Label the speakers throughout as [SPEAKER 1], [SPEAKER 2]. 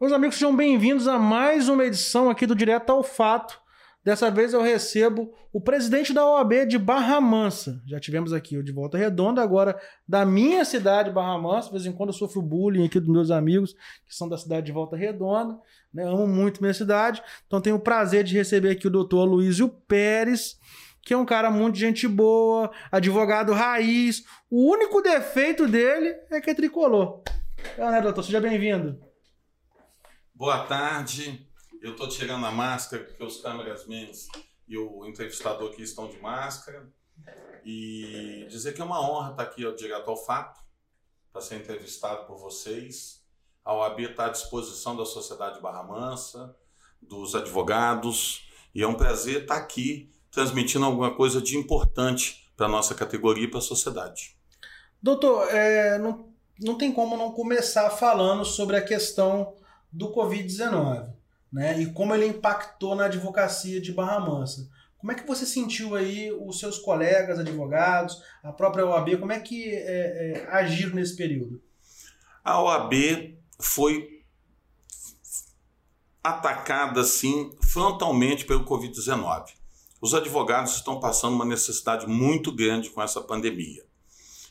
[SPEAKER 1] Meus amigos, sejam bem-vindos a mais uma edição aqui do Direto ao Fato. Dessa vez eu recebo o presidente da OAB de Barra Mansa. Já tivemos aqui o de Volta Redonda, agora da minha cidade, Barra Mansa. De vez em quando eu sofro bullying aqui dos meus amigos que são da cidade de Volta Redonda. Né? Amo muito minha cidade. Então tenho o prazer de receber aqui o doutor Luísio Pérez, que é um cara muito gente boa, advogado raiz. O único defeito dele é que é tricolor. Então, né, doutor? Seja bem-vindo.
[SPEAKER 2] Boa tarde. Eu estou tirando a máscara porque os câmeras e o entrevistador aqui estão de máscara. E dizer que é uma honra estar aqui ó, direto ao fato, para ser entrevistado por vocês. A OAB está à disposição da sociedade Barra Mansa, dos advogados, e é um prazer estar aqui transmitindo alguma coisa de importante para a nossa categoria e para a sociedade.
[SPEAKER 1] Doutor, é, não, não tem como não começar falando sobre a questão do Covid-19, né? E como ele impactou na advocacia de Barra Mansa. Como é que você sentiu aí os seus colegas advogados, a própria OAB, como é que é, é, agiram nesse período?
[SPEAKER 2] A OAB foi atacada, assim, frontalmente pelo Covid-19. Os advogados estão passando uma necessidade muito grande com essa pandemia.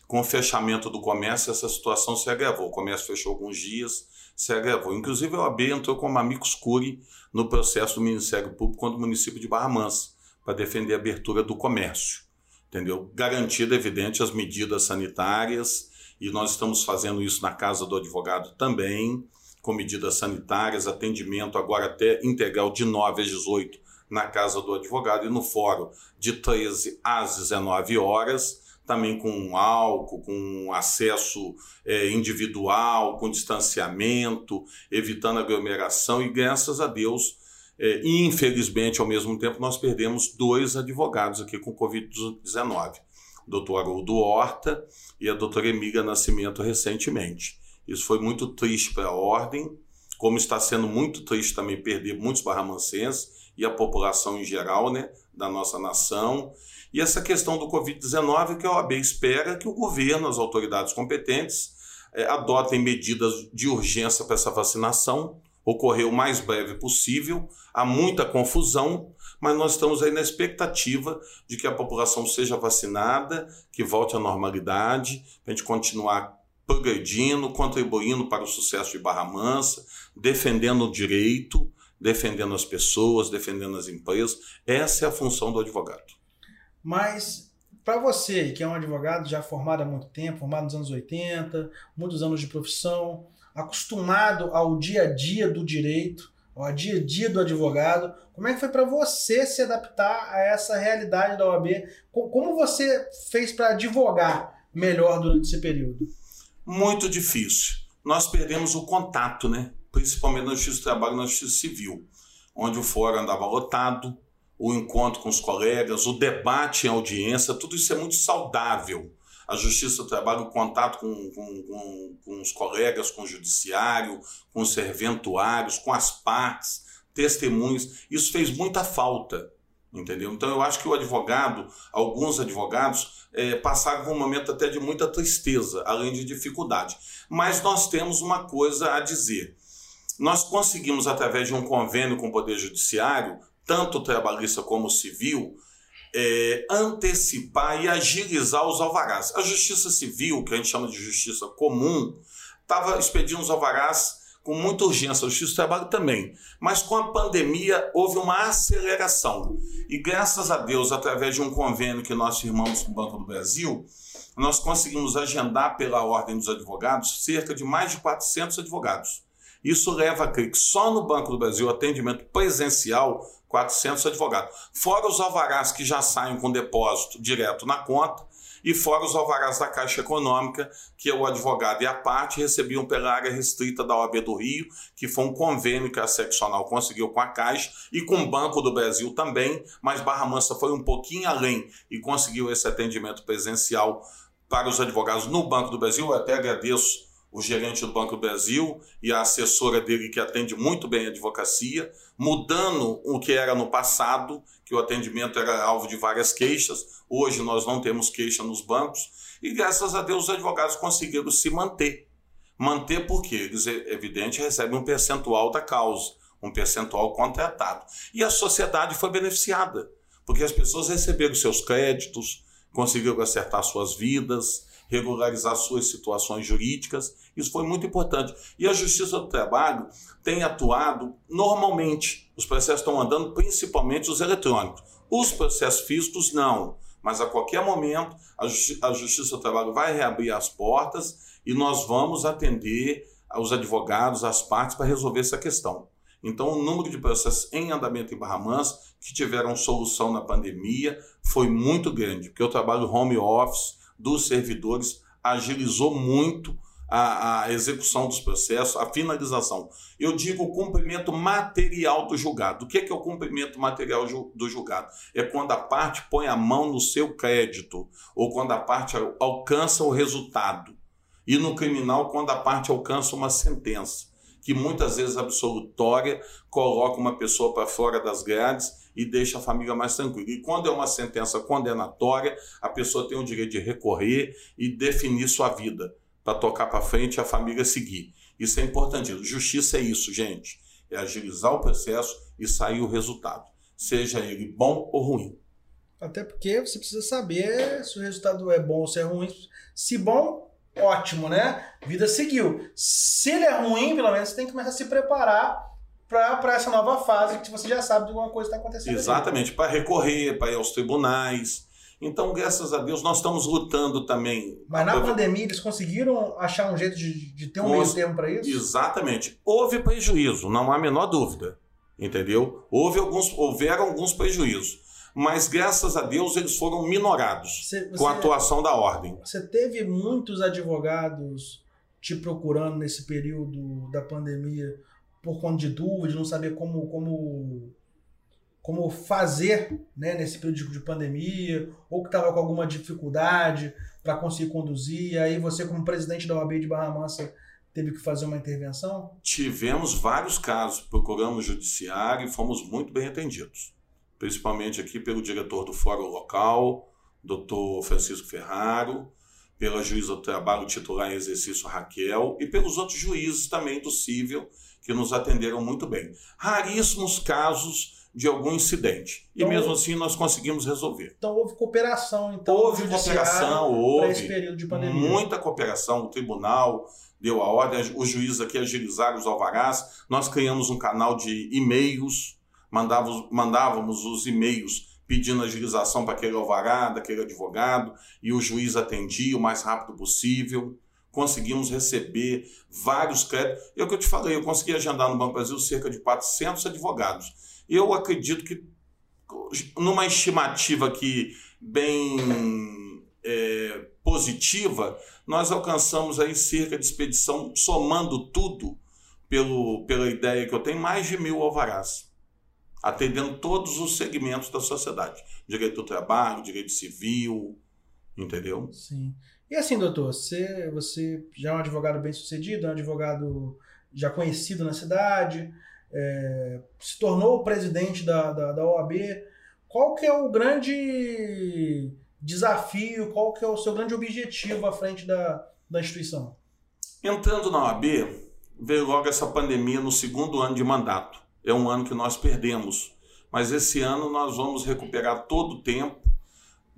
[SPEAKER 2] Com o fechamento do comércio, essa situação se agravou. O comércio fechou alguns dias, se agravou. Inclusive, a OAB entrou como amicus curi no processo do Ministério Público contra o município de Barra Mansa, para defender a abertura do comércio. Entendeu? Garantida, evidente, as medidas sanitárias, e nós estamos fazendo isso na Casa do Advogado também, com medidas sanitárias, atendimento agora até integral de 9 às 18 na Casa do Advogado e no fórum de 13 às 19 horas também com álcool, com acesso é, individual, com distanciamento, evitando aglomeração, e graças a Deus, é, infelizmente, ao mesmo tempo, nós perdemos dois advogados aqui com Covid-19, o doutor Haroldo Horta e a doutora Emília Nascimento recentemente. Isso foi muito triste para a ordem, como está sendo muito triste também perder muitos barramancenses e a população em geral né, da nossa nação. E essa questão do Covid-19 que a OAB espera que o governo, as autoridades competentes, é, adotem medidas de urgência para essa vacinação, ocorrer o mais breve possível. Há muita confusão, mas nós estamos aí na expectativa de que a população seja vacinada, que volte à normalidade, para a gente continuar progredindo, contribuindo para o sucesso de Barra Mansa, defendendo o direito, defendendo as pessoas, defendendo as empresas. Essa é a função do advogado.
[SPEAKER 1] Mas para você, que é um advogado já formado há muito tempo, formado nos anos 80, muitos anos de profissão, acostumado ao dia a dia do direito, ao dia a dia do advogado, como é que foi para você se adaptar a essa realidade da OAB? Como você fez para advogar melhor durante esse período?
[SPEAKER 2] Muito difícil. Nós perdemos o contato, né? Principalmente na Justiça do Trabalho e na Justiça Civil, onde o fórum andava lotado, o encontro com os colegas, o debate em audiência, tudo isso é muito saudável. A Justiça do Trabalho, o contato com, com, com, com os colegas, com o judiciário, com os serventuários, com as partes, testemunhos, isso fez muita falta, entendeu? Então eu acho que o advogado, alguns advogados, é, passaram por um momento até de muita tristeza, além de dificuldade. Mas nós temos uma coisa a dizer. Nós conseguimos, através de um convênio com o Poder Judiciário, tanto trabalhista como civil, é, antecipar e agilizar os alvarás. A justiça civil, que a gente chama de justiça comum, estava expedindo os alvarás com muita urgência, a justiça do trabalho também. Mas com a pandemia houve uma aceleração. E graças a Deus, através de um convênio que nós firmamos com o Banco do Brasil, nós conseguimos agendar pela Ordem dos Advogados cerca de mais de 400 advogados. Isso leva a crer que só no Banco do Brasil, atendimento presencial, 400 advogados. Fora os alvarás que já saem com depósito direto na conta, e fora os alvarás da Caixa Econômica, que o advogado e a parte recebiam pela área restrita da OAB do Rio, que foi um convênio que a seccional conseguiu com a Caixa e com o Banco do Brasil também, mas Barra Mansa foi um pouquinho além e conseguiu esse atendimento presencial para os advogados no Banco do Brasil. Eu até agradeço o gerente do Banco do Brasil e a assessora dele, que atende muito bem a advocacia, mudando o que era no passado, que o atendimento era alvo de várias queixas. Hoje nós não temos queixa nos bancos e, graças a Deus, os advogados conseguiram se manter. Manter porque eles, é evidente, recebem um percentual da causa, um percentual contratado. E a sociedade foi beneficiada, porque as pessoas receberam seus créditos, conseguiram acertar suas vidas, regularizar suas situações jurídicas. Isso foi muito importante. E a Justiça do Trabalho tem atuado normalmente. Os processos estão andando, principalmente os eletrônicos. Os processos físicos, não. Mas a qualquer momento, a, Justi a Justiça do Trabalho vai reabrir as portas e nós vamos atender os advogados, as partes, para resolver essa questão. Então, o número de processos em andamento em Barra Mansa que tiveram solução na pandemia foi muito grande, porque o trabalho home office dos servidores agilizou muito a, a, execução dos processos, a finalização. Eu digo o cumprimento material do julgado. O que é, que é o cumprimento material do julgado? É quando a parte põe a mão no seu crédito, ou quando a parte alcança o resultado. E no criminal, quando a parte alcança uma sentença, que muitas vezes absolutória coloca uma pessoa para fora das grades e deixa a família mais tranquila. E quando é uma sentença condenatória, a pessoa tem o direito de recorrer e definir sua vida para tocar para frente e a família seguir. Isso é importante. Justiça é isso, gente. É agilizar o processo e sair o resultado, seja ele bom ou ruim.
[SPEAKER 1] Até porque você precisa saber se o resultado é bom ou se é ruim. Se bom, ótimo, né? Vida seguiu. Se ele é ruim, pelo menos você tem que começar a se preparar para essa nova fase que você já sabe de alguma coisa está acontecendo.
[SPEAKER 2] Exatamente, para recorrer, para ir aos tribunais. Então, graças a Deus, nós estamos lutando também.
[SPEAKER 1] Mas na pandemia eles conseguiram achar um jeito de, de ter um Cons... meio termo para isso?
[SPEAKER 2] Exatamente. Houve prejuízo, não há a menor dúvida. Entendeu? Houve alguns, houveram alguns prejuízos. Mas graças a Deus eles foram minorados você, você, com a atuação da ordem.
[SPEAKER 1] Você teve muitos advogados te procurando nesse período da pandemia por conta de dúvidas, não saber como, como, como fazer né, nesse período de pandemia, ou que estava com alguma dificuldade para conseguir conduzir, e aí você, como presidente da OAB de Barra Mansa, teve que fazer uma intervenção?
[SPEAKER 2] Tivemos vários casos, procuramos o judiciário e fomos muito bem atendidos, principalmente aqui pelo diretor do fórum local, doutor Francisco Ferraro, pela juíza do trabalho titular em exercício Raquel e pelos outros juízes também do cível que nos atenderam muito bem. Raríssimos casos de algum incidente. Então, e mesmo assim nós conseguimos resolver.
[SPEAKER 1] Então houve cooperação, então.
[SPEAKER 2] Houve cooperação, houve.
[SPEAKER 1] Esse período de pandemia.
[SPEAKER 2] Muita cooperação. O tribunal deu a ordem, os juízes aqui agilizaram os alvarás. Nós criamos um canal de e-mails, mandávamos, mandávamos os e-mails pedindo agilização para aquele alvará, daquele advogado, e o juiz atendia o mais rápido possível conseguimos receber vários créditos. É o que eu te falei, eu consegui agendar no Banco Brasil cerca de 400 advogados. Eu acredito que, numa estimativa aqui bem é, positiva, nós alcançamos aí cerca de expedição, somando tudo, pelo, pela ideia que eu tenho, mais de mil alvarás, atendendo todos os segmentos da sociedade. Direito do trabalho, direito civil, entendeu?
[SPEAKER 1] Sim. E assim, doutor, você, você já é um advogado bem sucedido, é um advogado já conhecido na cidade, é, se tornou presidente da, da, da OAB. Qual que é o grande desafio, qual que é o seu grande objetivo à frente da, da instituição?
[SPEAKER 2] Entrando na OAB, veio logo essa pandemia no segundo ano de mandato. É um ano que nós perdemos. Mas esse ano nós vamos recuperar todo o tempo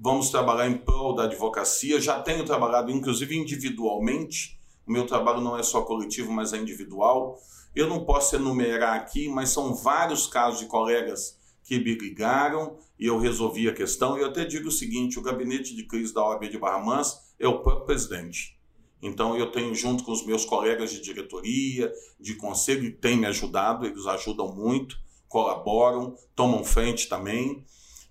[SPEAKER 2] vamos trabalhar em prol da advocacia. Já tenho trabalhado, inclusive, individualmente. O meu trabalho não é só coletivo, mas é individual. Eu não posso enumerar aqui, mas são vários casos de colegas que me ligaram e eu resolvi a questão. E eu até digo o seguinte: o gabinete de crise da OAB de Barra Mansa é o próprio presidente. Então eu tenho junto com os meus colegas de diretoria, de conselho, e tem me ajudado, eles ajudam muito, colaboram, tomam frente também.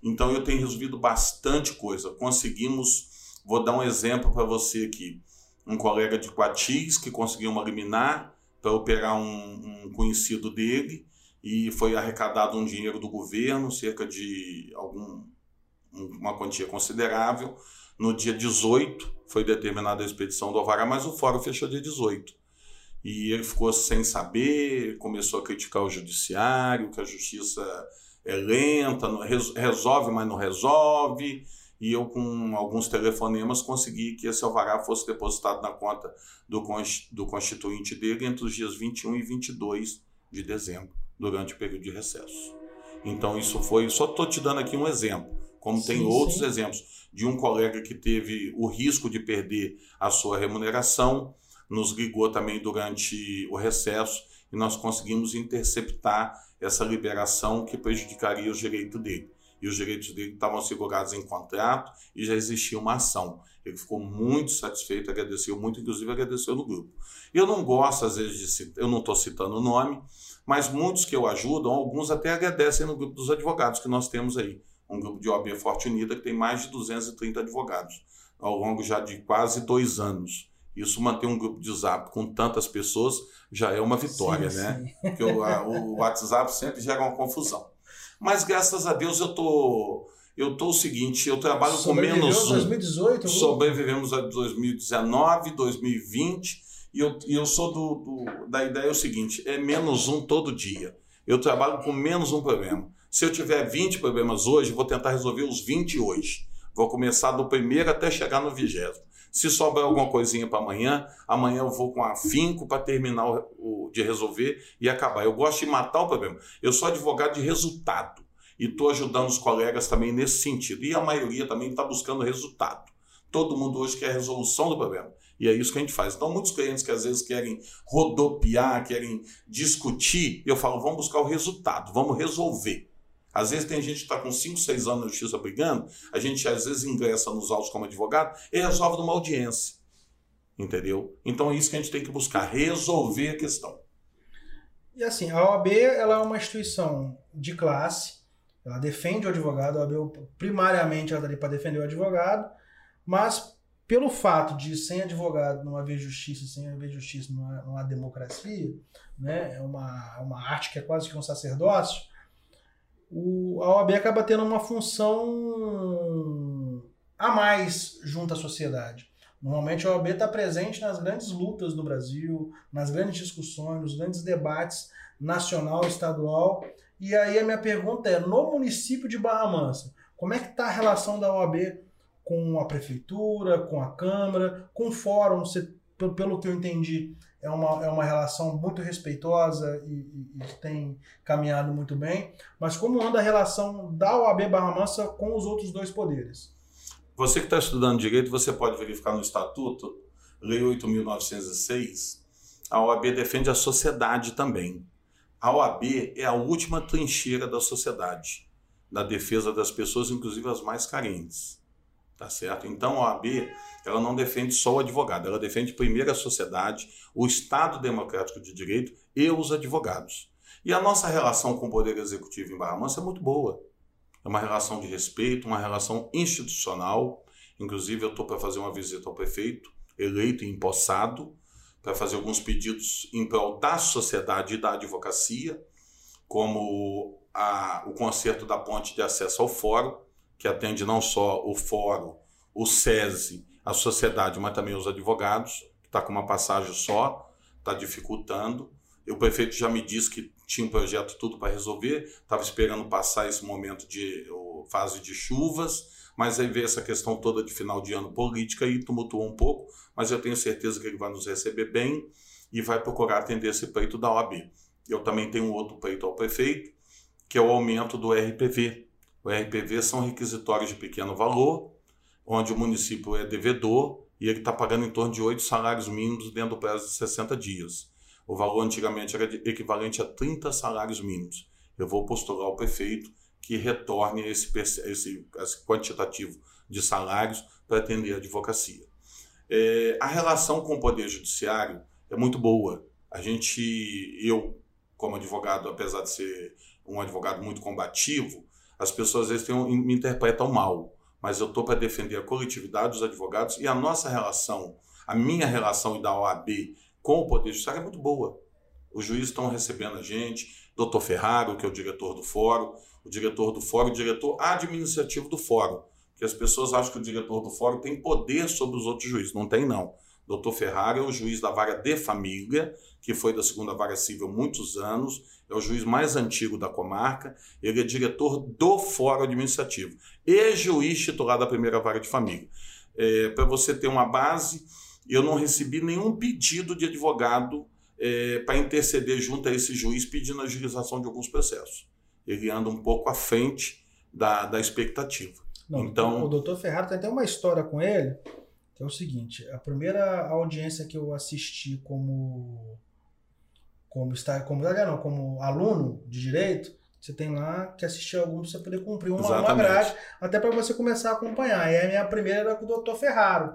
[SPEAKER 2] Então eu tenho resolvido bastante coisa. Conseguimos, vou dar um exemplo para você aqui. Um colega de Quatis que conseguiu uma liminar para operar um, um, conhecido dele e foi arrecadado um dinheiro do governo, cerca de algum, uma quantia considerável. No dia 18 foi determinada a expedição do Alvará, mas o fórum fechou dia 18. E ele ficou sem saber, começou a criticar o judiciário, que a justiça é lenta, resolve, mas não resolve. e eu, com alguns telefonemas, consegui que esse alvará fosse depositado na conta do, do constituinte dele entre os dias 21 e 22 de dezembro, durante o período de recesso. Então, isso foi. Só estou te dando aqui um exemplo, como sim, tem outros sim. exemplos de um colega que teve o risco de perder a sua remuneração, nos ligou também durante o recesso e nós conseguimos interceptar essa liberação que prejudicaria os direitos dele e os direitos dele estavam assegurados em contrato e já existia uma ação. Ele ficou muito satisfeito, agradeceu muito, inclusive agradeceu no grupo. Eu não gosto, às vezes, de citar, eu não estou citando o nome, mas muitos que eu ajudo, alguns até agradecem no grupo dos advogados que nós temos aí. Um grupo de OAB Forte Unida que tem mais de 230 advogados, ao longo já de quase dois anos. Isso manter um grupo de zap com tantas pessoas já é uma vitória, sim, né? Sim. Porque o, a, o WhatsApp sempre gera uma confusão. Mas graças a Deus eu tô eu tô o seguinte, eu trabalho com menos
[SPEAKER 1] 2018,
[SPEAKER 2] sobrevivemos a 2019, 2020 e eu, e eu sou do, do, da ideia é o seguinte, é menos um todo dia. Eu trabalho com menos um problema. Se eu tiver 20 problemas hoje, vou tentar resolver os 20 hoje. Vou começar do primeiro até chegar no vigésimo. Se sobrar alguma coisinha para amanhã, amanhã eu vou com afinco para terminar o, o, de resolver e acabar. Eu gosto de matar o problema. Eu sou advogado de resultado e estou ajudando os colegas também nesse sentido. E a maioria também está buscando resultado. Todo mundo hoje quer resolução do problema. E é isso que a gente faz. Então, muitos clientes que às vezes querem rodopiar, querem discutir, eu falo, vamos buscar o resultado, vamos resolver. Às vezes tem gente que está com 5, 6 anos na justiça brigando, a gente às vezes ingressa nos autos como advogado e resolve numa audiência. Entendeu? Então é isso que a gente tem que buscar, resolver a questão.
[SPEAKER 1] E assim, a OAB ela é uma instituição de classe, ela defende o advogado, a OAB primariamente ela está ali para defender o advogado, mas pelo fato de sem advogado não haver justiça, sem haver justiça não há, não há democracia, né? é uma, uma arte que é quase que um sacerdócio, o, a OAB acaba tendo uma função a mais junto à sociedade. Normalmente a OAB está presente nas grandes lutas do Brasil, nas grandes discussões, nos grandes debates nacional, estadual. E aí a minha pergunta é, no município de Barra Mansa, como é que está a relação da OAB com a prefeitura, com a Câmara, com o fórum? Você, pelo que eu entendi, é uma, é uma relação muito respeitosa e, e, e, tem caminhado muito bem. Mas como anda a relação da OAB Barra Mansa com os outros dois poderes?
[SPEAKER 2] Você que está estudando direito, você pode verificar no Estatuto, Lei 8.906, a OAB defende a sociedade também. A OAB é a última trincheira da sociedade, da defesa das pessoas, inclusive as mais carentes. Tá certo? Então a OAB ela não defende só o advogado, ela defende primeiro a sociedade, o Estado Democrático de Direito e os advogados. E a nossa relação com o Poder Executivo em Barra Mansa é muito boa. É uma relação de respeito, uma relação institucional. Inclusive, eu estou para fazer uma visita ao prefeito, eleito e empossado, para fazer alguns pedidos em prol da sociedade e da advocacia, como a, o conserto da ponte de acesso ao fórum, que atende não só o fórum, o SESI, a sociedade, mas também os advogados, que está com uma passagem só, está dificultando. O prefeito já me disse que tinha um projeto tudo para resolver, estava esperando passar esse momento de fase de chuvas, mas aí veio essa questão toda de final de ano política e tumultuou um pouco, mas eu tenho certeza que ele vai nos receber bem e vai procurar atender esse pleito da OAB. Eu também tenho outro pleito ao prefeito, que é o aumento do RPV, o RPV são requisitórios de pequeno valor, onde o município é devedor e ele está pagando em torno de oito salários mínimos dentro do prazo de 60 dias. O valor antigamente era equivalente a 30 salários mínimos. Eu vou postular ao prefeito que retorne esse, esse, esse quantitativo de salários para atender a advocacia. É, a relação com o Poder Judiciário é muito boa. A gente, eu, como advogado, apesar de ser um advogado muito combativo, as pessoas às vezes tem, me interpretam mal, mas eu estou para defender a coletividade dos advogados e a nossa relação, a minha relação e da OAB com o Poder Judiciário é muito boa. Os juízes estão recebendo a gente, doutor Ferraro, que é o diretor do fórum, o diretor do fórum, o diretor administrativo do fórum, que as pessoas acham que o diretor do fórum tem poder sobre os outros juízes. Não tem, não. Doutor Ferrari é o juiz da vara de família, que foi da segunda vara civil há muitos anos, é o juiz mais antigo da comarca, ele é diretor do Fórum Administrativo e juiz titular da primeira vara de família. É, Para você ter uma base, eu não recebi nenhum pedido de advogado é, para interceder junto a esse juiz pedindo a agilização de alguns processos. Ele anda um pouco à frente da, da expectativa.
[SPEAKER 1] Não, então, o doutor Ferrari tem até uma história com ele, que é o seguinte, a primeira audiência que eu assisti como como está como não, como aluno de direito, você tem lá que assistir algum para você poder cumprir uma, uma grade, até para você começar a acompanhar. E a minha primeira era com o doutor Ferraro.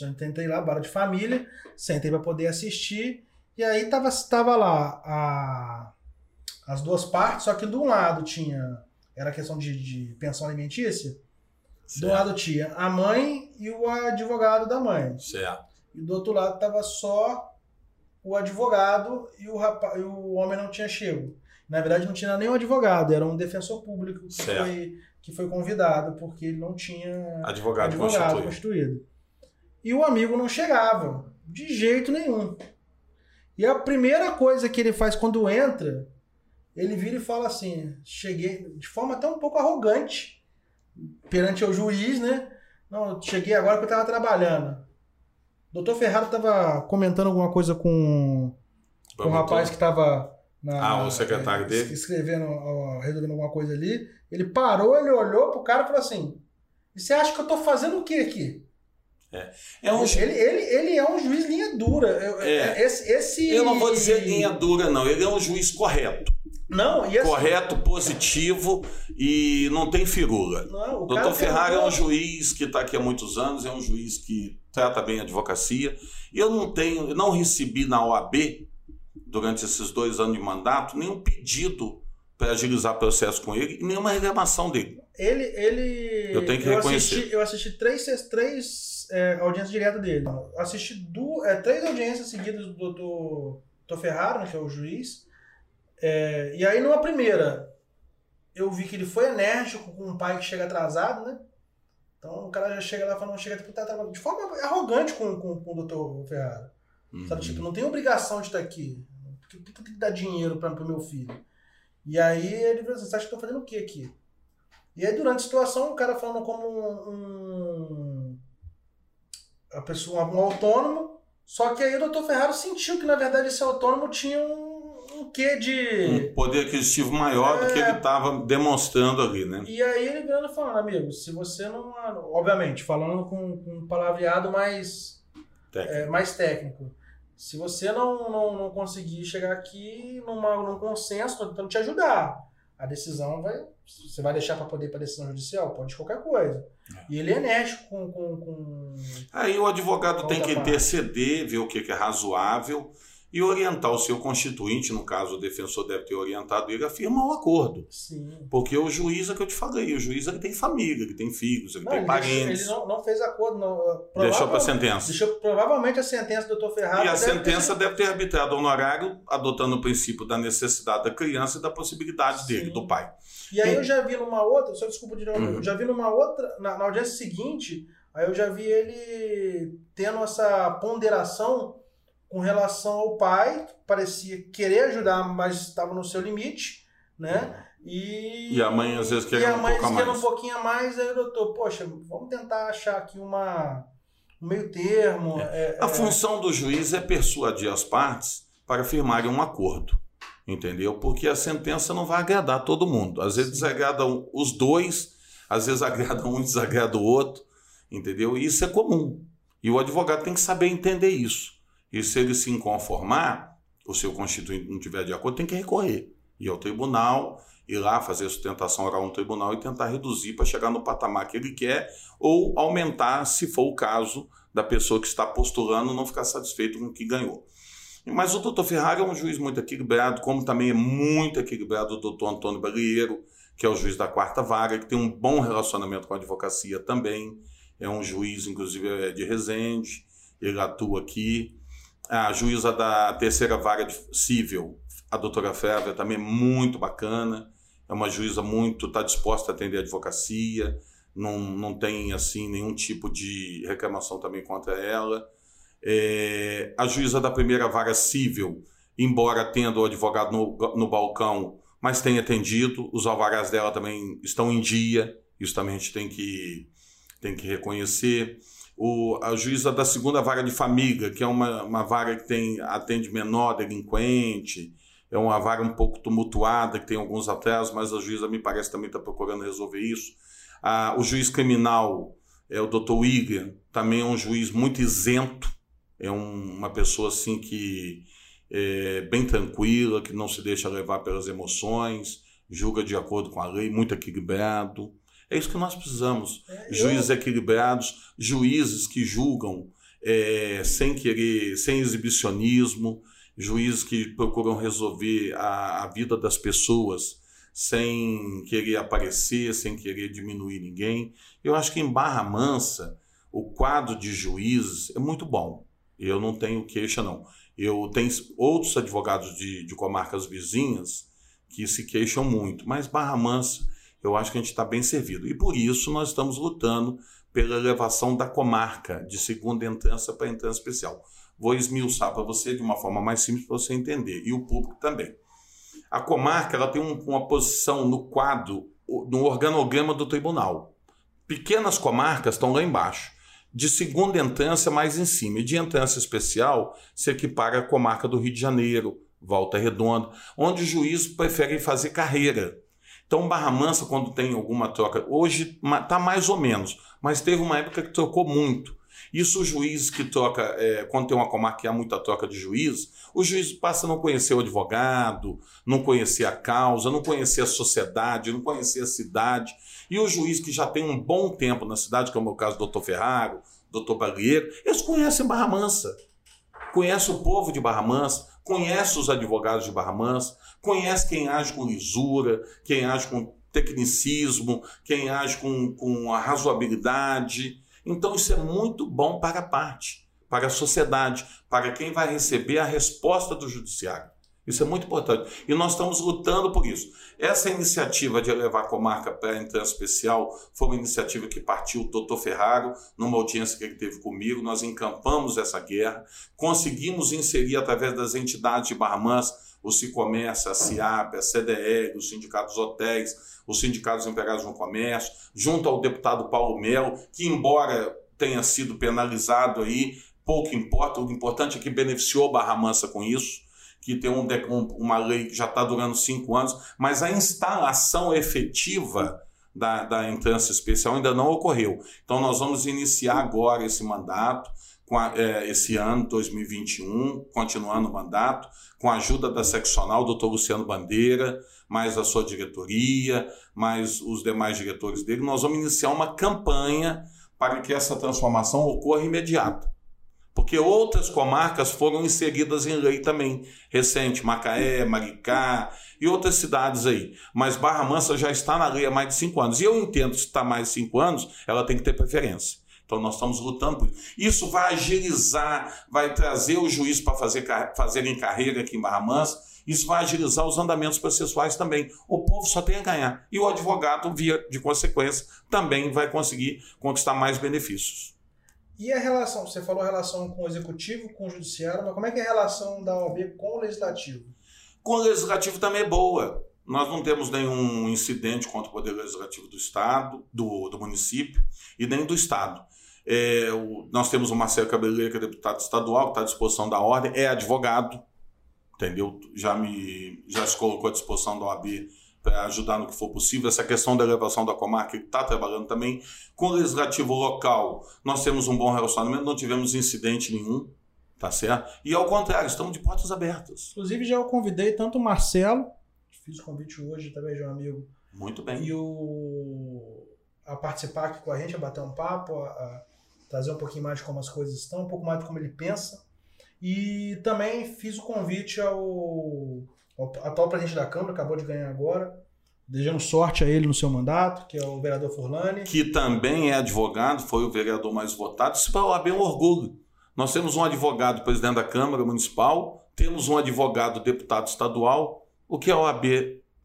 [SPEAKER 1] Eu tentei lá, barra de família, sentei para poder assistir, e aí tava, tava lá a, as duas partes, só que de um lado tinha, era questão de, de pensão alimentícia, certo. do lado tinha a mãe e o advogado da mãe.
[SPEAKER 2] Certo.
[SPEAKER 1] E do outro lado tava só o advogado e o, rapaz, e o homem não tinha chego. Na verdade, não tinha nenhum advogado, era um defensor público que, foi, que foi convidado, porque ele não tinha
[SPEAKER 2] advogado, advogado constituído.
[SPEAKER 1] E o amigo não chegava, de jeito nenhum. E a primeira coisa que ele faz quando entra, ele vira e fala assim: cheguei, de forma até um pouco arrogante, perante o juiz, né? Não, cheguei agora que eu estava trabalhando. Doutor Ferraro estava comentando alguma coisa com, com um rapaz que estava.
[SPEAKER 2] Ah, o secretário
[SPEAKER 1] é,
[SPEAKER 2] dele?
[SPEAKER 1] Escrevendo, resolvendo alguma coisa ali. Ele parou, ele olhou pro cara e falou assim: E você acha que eu tô fazendo o que aqui?
[SPEAKER 2] É. É um...
[SPEAKER 1] ele, ele, ele é um juiz linha dura. É.
[SPEAKER 2] é. Esse, esse... Eu não vou dizer linha dura, não. Ele é um juiz correto.
[SPEAKER 1] Não.
[SPEAKER 2] Correto, positivo e não tem firula. Não, Doutor Ferrari é um juiz que está aqui há muitos anos, é um juiz que trata bem a advocacia. Eu não tenho, não recebi na OAB, durante esses dois anos de mandato, nenhum pedido para agilizar o processo com ele e nenhuma reclamação dele.
[SPEAKER 1] Ele. ele
[SPEAKER 2] eu tenho que eu reconhecer.
[SPEAKER 1] Assisti, eu assisti três, três é, audiências diretas dele. Assisti duas, é, três audiências seguidas do doutor, doutor Ferrari, né, que é o juiz. É, e aí, numa primeira, eu vi que ele foi enérgico com um pai que chega atrasado, né? Então o cara já chega lá falando, chega tipo, tá, tá, de forma arrogante com, com, com o doutor Ferrari. Uhum. Sabe, tipo, não tem obrigação de estar aqui. Por que, que tem que dar dinheiro para o meu filho? E aí ele falou assim, você acha que eu tô fazendo o que aqui? E aí durante a situação, o cara falando como um, um a pessoa, um autônomo, só que aí o doutor Ferraro sentiu que na verdade esse autônomo tinha um um quê de.
[SPEAKER 2] Um poder aquisitivo maior é... do que ele estava é. demonstrando ali, né?
[SPEAKER 1] E aí ele virando falando, amigo, se você não. Obviamente, falando com, com um palavreado mais técnico. É, mais técnico. Se você não, não, não conseguir chegar aqui numa, num consenso, estou tentando te ajudar. A decisão vai. Você vai deixar para poder ir para decisão judicial? Pode qualquer coisa. É. E ele é enérgico com. com, com
[SPEAKER 2] Aí o advogado tem que interceder, ver o que é razoável e orientar o seu constituinte, no caso o defensor deve ter orientado ele, a firmar o acordo.
[SPEAKER 1] Sim.
[SPEAKER 2] Porque o juiz é que eu te falei, o juiz ele tem família, ele tem filhos, ele não, tem ele parentes.
[SPEAKER 1] Ele não, não, fez acordo, não.
[SPEAKER 2] Deixou para a sentença.
[SPEAKER 1] Deixou provavelmente a sentença do doutor Ferrari.
[SPEAKER 2] E a sentença ter... deve ter arbitrado honorário, adotando o princípio da necessidade da criança e da possibilidade Sim. dele, do pai.
[SPEAKER 1] E aí eu já vi numa outra, só desculpa de novo, uhum. já vi numa outra, na, na audiência seguinte, aí eu já vi ele tendo essa ponderação com relação ao pai, parecia querer ajudar, mas estava no seu limite, né? E,
[SPEAKER 2] e a mãe às vezes queria um pouco mais.
[SPEAKER 1] um pouquinho a mais, aí o doutor, poxa, vamos tentar achar aqui uma, um meio termo. É.
[SPEAKER 2] É, a é... função do juiz é persuadir as partes para firmarem um acordo, entendeu? Porque a sentença não vai agradar todo mundo. Às vezes desagrada os dois, às vezes agrada um e desagrada o outro, entendeu? E isso é comum. E o advogado tem que saber entender isso. E se ele se inconformar, o seu constituinte não tiver de acordo, tem que recorrer. Ir ao tribunal, ir lá fazer sustentação oral no tribunal e tentar reduzir para chegar no patamar que ele quer ou aumentar, se for o caso, da pessoa que está postulando não ficar satisfeito com o que ganhou. Mas o doutor Ferrari é um juiz muito equilibrado, como também é muito equilibrado o doutor Antônio Balieiro, que é o juiz da quarta vaga, que tem um bom relacionamento com a advocacia também. É um juiz, inclusive, é de Resende, ele atua aqui a juíza da terceira vara civil, a doutora Flávia, também é muito bacana. É uma juíza muito, está disposta a atender a advocacia, não, não tem assim nenhum tipo de reclamação também contra ela. É, a juíza da primeira vara civil, embora tendo o advogado no, no balcão, mas tem atendido, os alvarás dela também estão em dia, isso também a gente tem que, tem que reconhecer. O, a juíza da segunda vara de família, que é uma, uma vara que tem, atende menor delinquente, é uma vara um pouco tumultuada, que tem alguns atrasos, mas a juíza me parece também está procurando resolver isso. Ah, o juiz criminal, é o doutor William, também é um juiz muito isento, é um, uma pessoa assim que é bem tranquila, que não se deixa levar pelas emoções, julga de acordo com a lei, muito equilibrado. É isso que nós precisamos. É, juízes equilibrados, juízes que julgam é, sem querer, sem exibicionismo, juízes que procuram resolver a, a vida das pessoas sem querer aparecer, sem querer diminuir ninguém. Eu acho que em Barra Mansa, o quadro de juízes é muito bom. Eu não tenho queixa, não. Eu tenho outros advogados de, de comarcas vizinhas que se queixam muito, mas Barra Mansa eu acho que a gente está bem servido. E por isso nós estamos lutando pela elevação da comarca de segunda entrância para entrância especial. Vou esmiuçar para você de uma forma mais simples para você entender, e o público também. A comarca ela tem um, uma posição no quadro, no organograma do tribunal. Pequenas comarcas estão lá embaixo. De segunda entrância, mais em cima. E de entrância especial, se equipara a comarca do Rio de Janeiro, Volta Redonda, onde os juízes preferem fazer carreira. Então, Barra Mansa, quando tem alguma troca, hoje está mais ou menos, mas teve uma época que trocou muito. Isso, os juízes que troca, é, quando tem uma comarca que há muita troca de juízes, o juiz passa a não conhecer o advogado, não conhecer a causa, não conhecer a sociedade, não conhecer a cidade. E o juiz que já tem um bom tempo na cidade, como é o caso do doutor Ferraro, doutor Balieiro, eles conhecem Barra Mansa, conhecem o povo de Barra Mansa, conhecem os advogados de Barra Mansa, conhece quem age com lisura, quem age com tecnicismo, quem age com, com a razoabilidade. Então, isso é muito bom para a parte, para a sociedade, para quem vai receber a resposta do judiciário. Isso é muito importante. E nós estamos lutando por isso. Essa iniciativa de elevar a comarca para a entrada especial foi uma iniciativa que partiu do doutor Ferraro, numa audiência que ele teve comigo. Nós encampamos essa guerra, conseguimos inserir através das entidades de Barra Mansa o Cicomércio, a CIAP, a CDL, os sindicatos hotéis, os sindicatos empregados no comércio, junto ao deputado Paulo Melo, que embora tenha sido penalizado aí, pouco importa, o importante é que beneficiou Barra Mansa com isso, que tem um, uma lei que já está durando cinco anos, mas a instalação efetiva da, da entrância especial ainda não ocorreu. Então nós vamos iniciar agora esse mandato, é, esse ano, 2021, continuando o mandato, com a ajuda da seccional, doutor Luciano Bandeira, mais a sua diretoria, mais os demais diretores dele, nós vamos iniciar uma campanha para que essa transformação ocorra imediata. Porque outras comarcas foram inseridas em lei também, recente, Macaé, Maricá e outras cidades aí. Mas Barra Mansa já está na lei há mais de cinco anos. E eu entendo que se está mais de cinco anos, ela tem que ter preferência. Então nós estamos lutando por isso. Isso vai agilizar, vai trazer o juiz para fazer, fazerem carreira aqui em Barra Mansa. Isso vai agilizar os andamentos processuais também. O povo só tem a ganhar. E o advogado, via de consequência, também vai conseguir conquistar mais benefícios.
[SPEAKER 1] E a relação, você falou a relação com o executivo, com o judiciário, mas como é que é a relação da OAB com o legislativo?
[SPEAKER 2] Com o legislativo também é boa. Nós não temos nenhum incidente contra o Poder Legislativo do Estado, do, do município e nem do Estado. É, o, nós temos o Marcelo Cabeleira, que é deputado estadual, que está à disposição da ordem, é advogado, entendeu? Já me já se colocou à disposição da OAB para ajudar no que for possível. Essa questão da elevação da comarca, ele está trabalhando também. Com o legislativo local, nós temos um bom relacionamento, não tivemos incidente nenhum, tá certo? E ao contrário, estamos de portas abertas.
[SPEAKER 1] Inclusive, já eu convidei tanto o Marcelo, fiz o convite hoje também de um amigo.
[SPEAKER 2] Muito bem.
[SPEAKER 1] E o a participar aqui com a gente, a bater um papo, a, a trazer um pouquinho mais de como as coisas estão, um pouco mais de como ele pensa. E também fiz o convite ao, ao atual presidente da Câmara, acabou de ganhar agora, desejando sorte a ele no seu mandato, que é o vereador Furlani.
[SPEAKER 2] Que também é advogado, foi o vereador mais votado. Isso para o OAB é um orgulho. Nós temos um advogado presidente da Câmara Municipal, temos um advogado deputado estadual. O que a OAB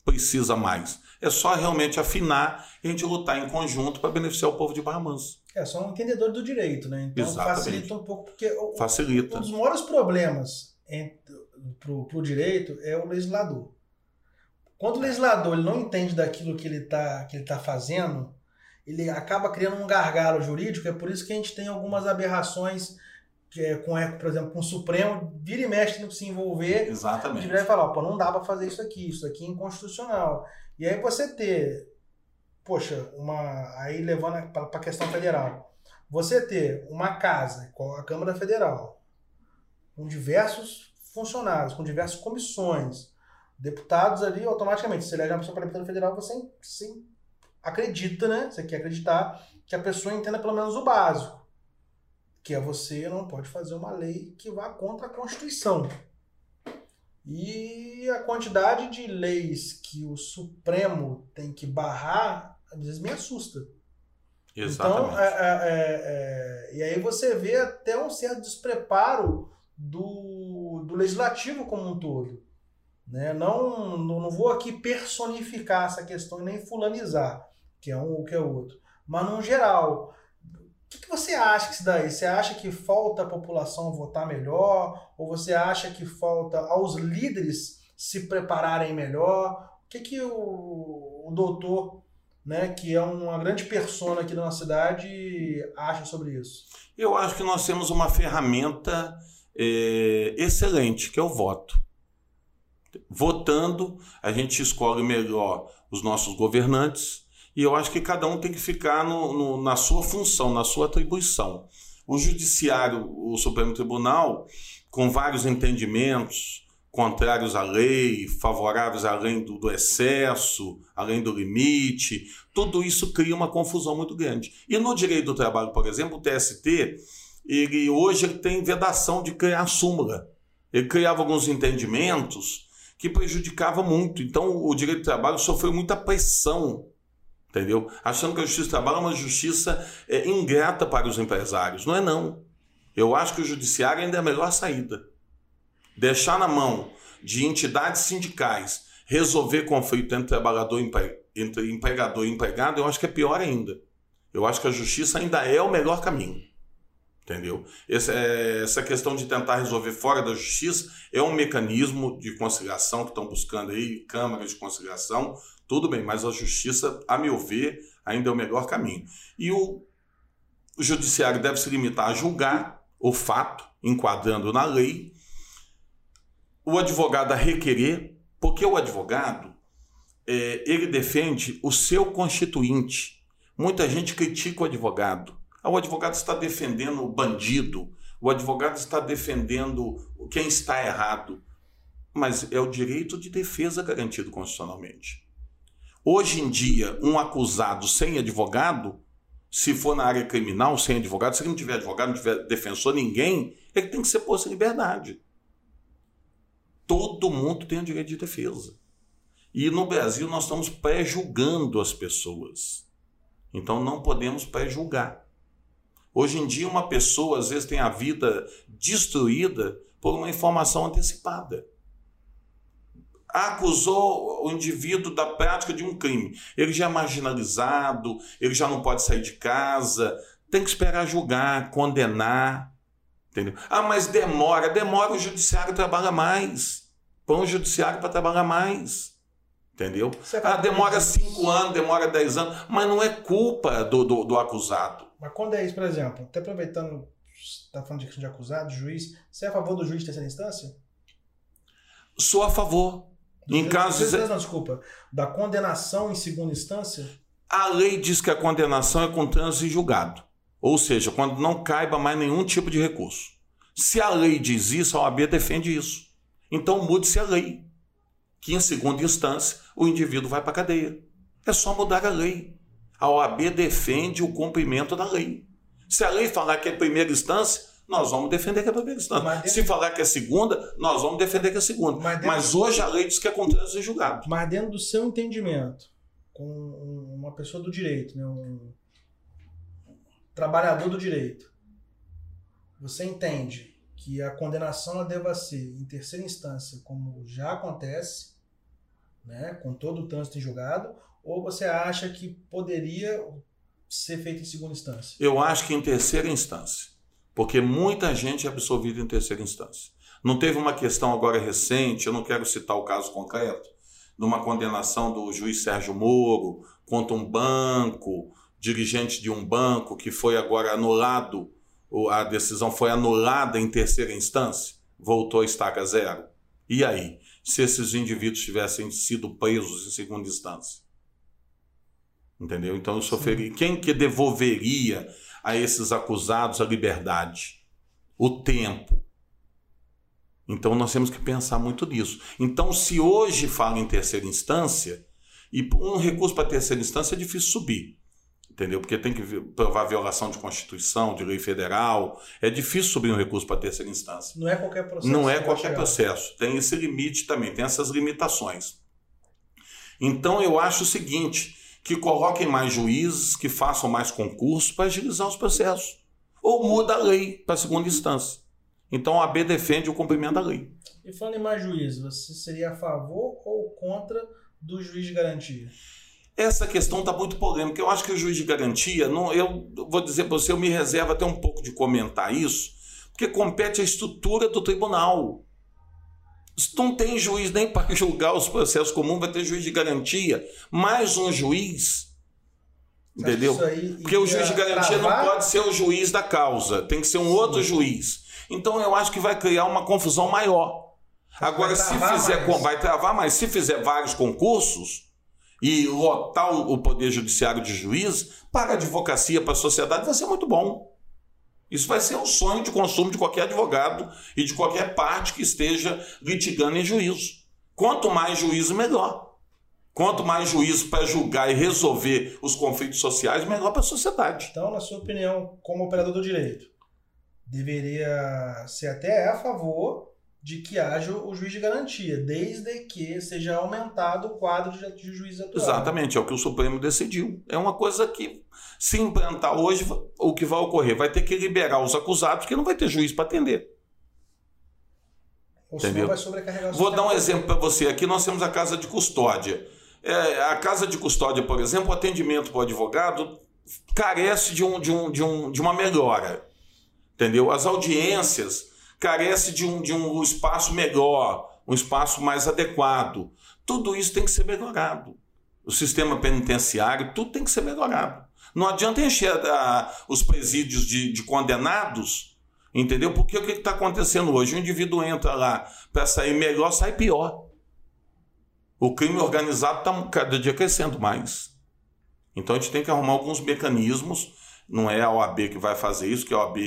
[SPEAKER 2] precisa mais? É só realmente afinar e a gente lutar em conjunto para beneficiar o povo de Barra Mansa.
[SPEAKER 1] É, são entendedores do direito, né? Então
[SPEAKER 2] Exatamente.
[SPEAKER 1] facilita um pouco, porque o-
[SPEAKER 2] Facilita.
[SPEAKER 1] um dos maiores problemas para o direito é o legislador. Quando o legislador ele não entende daquilo que ele está tá fazendo, ele acaba criando um gargalo jurídico. É por isso que a gente tem algumas aberrações, que é, com, é, por exemplo, com o Supremo, vira e mexe tem que se envolver
[SPEAKER 2] Exatamente.
[SPEAKER 1] e falar, pô, não dá para fazer isso aqui, isso aqui é inconstitucional. E aí você ter, poxa, uma aí levando para a questão federal, você ter uma casa, com a Câmara Federal, com diversos funcionários, com diversas comissões, deputados ali, automaticamente, se elege uma pessoa para deputado federal, você, você acredita, né? Você quer acreditar que a pessoa entenda pelo menos o básico, que é você não pode fazer uma lei que vá contra a Constituição. E a quantidade de leis que o Supremo tem que barrar, às vezes me assusta.
[SPEAKER 2] Exatamente.
[SPEAKER 1] Então, é, é, é, e aí você vê até um certo despreparo do, do legislativo como um todo. Né? Não, não, não vou aqui personificar essa questão e nem fulanizar, que é um ou que é outro. Mas, no geral, o que, que você acha que se daí? Você acha que falta a população votar melhor? Ou você acha que falta aos líderes se prepararem melhor? O que, que o, o doutor, né, que é uma grande persona aqui da nossa cidade, acha sobre isso?
[SPEAKER 2] Eu acho que nós temos uma ferramenta é, excelente, que é o voto. Votando, a gente escolhe melhor os nossos governantes e eu acho que cada um tem que ficar no, no, na sua função, na sua atribuição. O Judiciário, o Supremo Tribunal, com vários entendimentos contrários à lei, favoráveis além do, do excesso, além do limite, tudo isso cria uma confusão muito grande. E no direito do trabalho, por exemplo, o TST, ele hoje ele tem vedação de criar súmula. Ele criava alguns entendimentos que prejudicava muito. Então o direito do trabalho sofreu muita pressão, entendeu? Achando que a justiça do trabalho é uma justiça é, ingrata para os empresários. Não é não. Eu acho que o judiciário ainda é a melhor saída. Deixar na mão de entidades sindicais resolver conflito entre trabalhador entre empregador e empregado, eu acho que é pior ainda. Eu acho que a justiça ainda é o melhor caminho. Entendeu? Essa, essa questão de tentar resolver fora da justiça é um mecanismo de conciliação que estão buscando aí, câmaras de conciliação, tudo bem, mas a justiça, a meu ver, ainda é o melhor caminho. E o, o judiciário deve se limitar a julgar o fato, enquadrando na lei, o advogado a requerer, porque o advogado é, ele defende o seu constituinte. Muita gente critica o advogado. Ah, o advogado está defendendo o bandido, o advogado está defendendo quem está errado. Mas é o direito de defesa garantido constitucionalmente. Hoje em dia, um acusado sem advogado, se for na área criminal, sem advogado, se ele não tiver advogado, não tiver defensor, ninguém, ele tem que ser posto em liberdade. Todo mundo tem o direito de defesa. E no Brasil nós estamos pré-julgando as pessoas. Então não podemos pré-julgar. Hoje em dia, uma pessoa às vezes tem a vida destruída por uma informação antecipada. Acusou o indivíduo da prática de um crime. Ele já é marginalizado, ele já não pode sair de casa, tem que esperar julgar, condenar. Entendeu? Ah, mas demora. Demora, o judiciário trabalha mais. Põe o judiciário para trabalhar mais. Entendeu? Ah, demora cinco anos, demora dez anos, mas não é culpa do, do, do acusado.
[SPEAKER 1] Mas quando é isso, por exemplo, até aproveitando, está falando de questão de acusado, de juiz, você é a favor do juiz de terceira instância?
[SPEAKER 2] Sou a favor.
[SPEAKER 1] Do
[SPEAKER 2] em casos.
[SPEAKER 1] Não, não, desculpa. Da condenação em segunda instância?
[SPEAKER 2] A lei diz que a condenação é com trânsito em julgado. Ou seja, quando não caiba mais nenhum tipo de recurso. Se a lei diz isso, a OAB defende isso. Então mude-se a lei. Que em segunda instância o indivíduo vai para a cadeia. É só mudar a lei. A OAB defende o cumprimento da lei. Se a lei falar que é primeira instância, nós vamos defender que é primeira instância. Se falar que é segunda, nós vamos defender que é segunda.
[SPEAKER 1] Mas
[SPEAKER 2] Mas hoje a lei diz que é com trânsito julgado.
[SPEAKER 1] Mas dentro do seu entendimento, com um- uma pessoa do direito, né, um trabalhador do direito, você entende que a condenação deva ser em terceira instância, como já acontece, né, com todo o trânsito em julgado, ou você acha que poderia ser feito em segunda instância?
[SPEAKER 2] Eu acho que em terceira instância. Porque muita gente é absolvida em terceira instância. Não teve uma questão agora recente, eu não quero citar o caso concreto, de uma condenação do juiz Sérgio Moro contra um banco, dirigente de um banco que foi agora anulado, a decisão foi anulada em terceira instância, voltou a estaca zero. E aí, se esses indivíduos tivessem sido presos em segunda instância? Entendeu? Então, eu sofreria. Quem que devolveria a esses acusados a liberdade? O tempo. Então, nós temos que pensar muito nisso. Então, se hoje fala em terceira instância, e um recurso para terceira instância é difícil subir. Entendeu? Porque tem que provar violação de Constituição, de lei federal. É difícil subir um recurso para terceira instância.
[SPEAKER 1] Não é qualquer processo.
[SPEAKER 2] Não é qualquer processo. Tem esse limite também, tem essas limitações. Então, eu acho o seguinte: que coloquem mais juízes, que façam mais concursos para agilizar os processos. Ou muda a lei para segunda instância. Então a AB defende o cumprimento da lei.
[SPEAKER 1] E falando em mais juízes, você seria a favor ou contra do juiz de garantia?
[SPEAKER 2] Essa questão está muito polêmica. Eu acho que o juiz de garantia, não, eu vou dizer para você, eu me reservo até um pouco de comentar isso, porque compete à estrutura do tribunal. Não tem juiz nem para julgar os processos comuns, vai ter juiz de garantia, mais um juiz. Entendeu? Porque o juiz de garantia travar? não pode ser o juiz da causa, tem que ser um Sim. outro juiz. Então eu acho que vai criar uma confusão maior. Agora, se fizer, mais. vai travar, mas se fizer vários concursos e lotar o Poder Judiciário de juiz, para a advocacia, para a sociedade, vai ser muito bom. Isso vai ser um sonho de consumo de qualquer advogado e de qualquer parte que esteja litigando em juízo. Quanto mais juízo, melhor. Quanto mais juízo para julgar e resolver os conflitos sociais, melhor para a sociedade.
[SPEAKER 1] Então, na sua opinião, como operador do direito, deveria ser até a favor de que haja o juiz de garantia, desde que seja aumentado o quadro de, juiz atual.
[SPEAKER 2] Exatamente, é o que o Supremo decidiu. É uma coisa que, se implantar hoje, o que vai ocorrer? Vai ter que liberar os acusados, porque não vai ter juiz para atender.
[SPEAKER 1] O Entendeu? vai sobrecarregar
[SPEAKER 2] Vou dar um exemplo para você. Aqui nós temos a casa de custódia. É, a casa de custódia, por exemplo, o atendimento para o advogado carece de, um, de, um, de, um, de uma melhora. Entendeu? As audiências carecem de um, de um espaço melhor, um espaço mais adequado. Tudo isso tem que ser melhorado. O sistema penitenciário, tudo tem que ser melhorado. Não adianta encher a, os presídios de, de, condenados, entendeu? Porque o que está acontecendo hoje? O indivíduo entra lá para sair melhor, sai pior. O crime organizado está cada dia crescendo mais. Então a gente tem que arrumar alguns mecanismos não é a OAB que vai fazer isso, que a OAB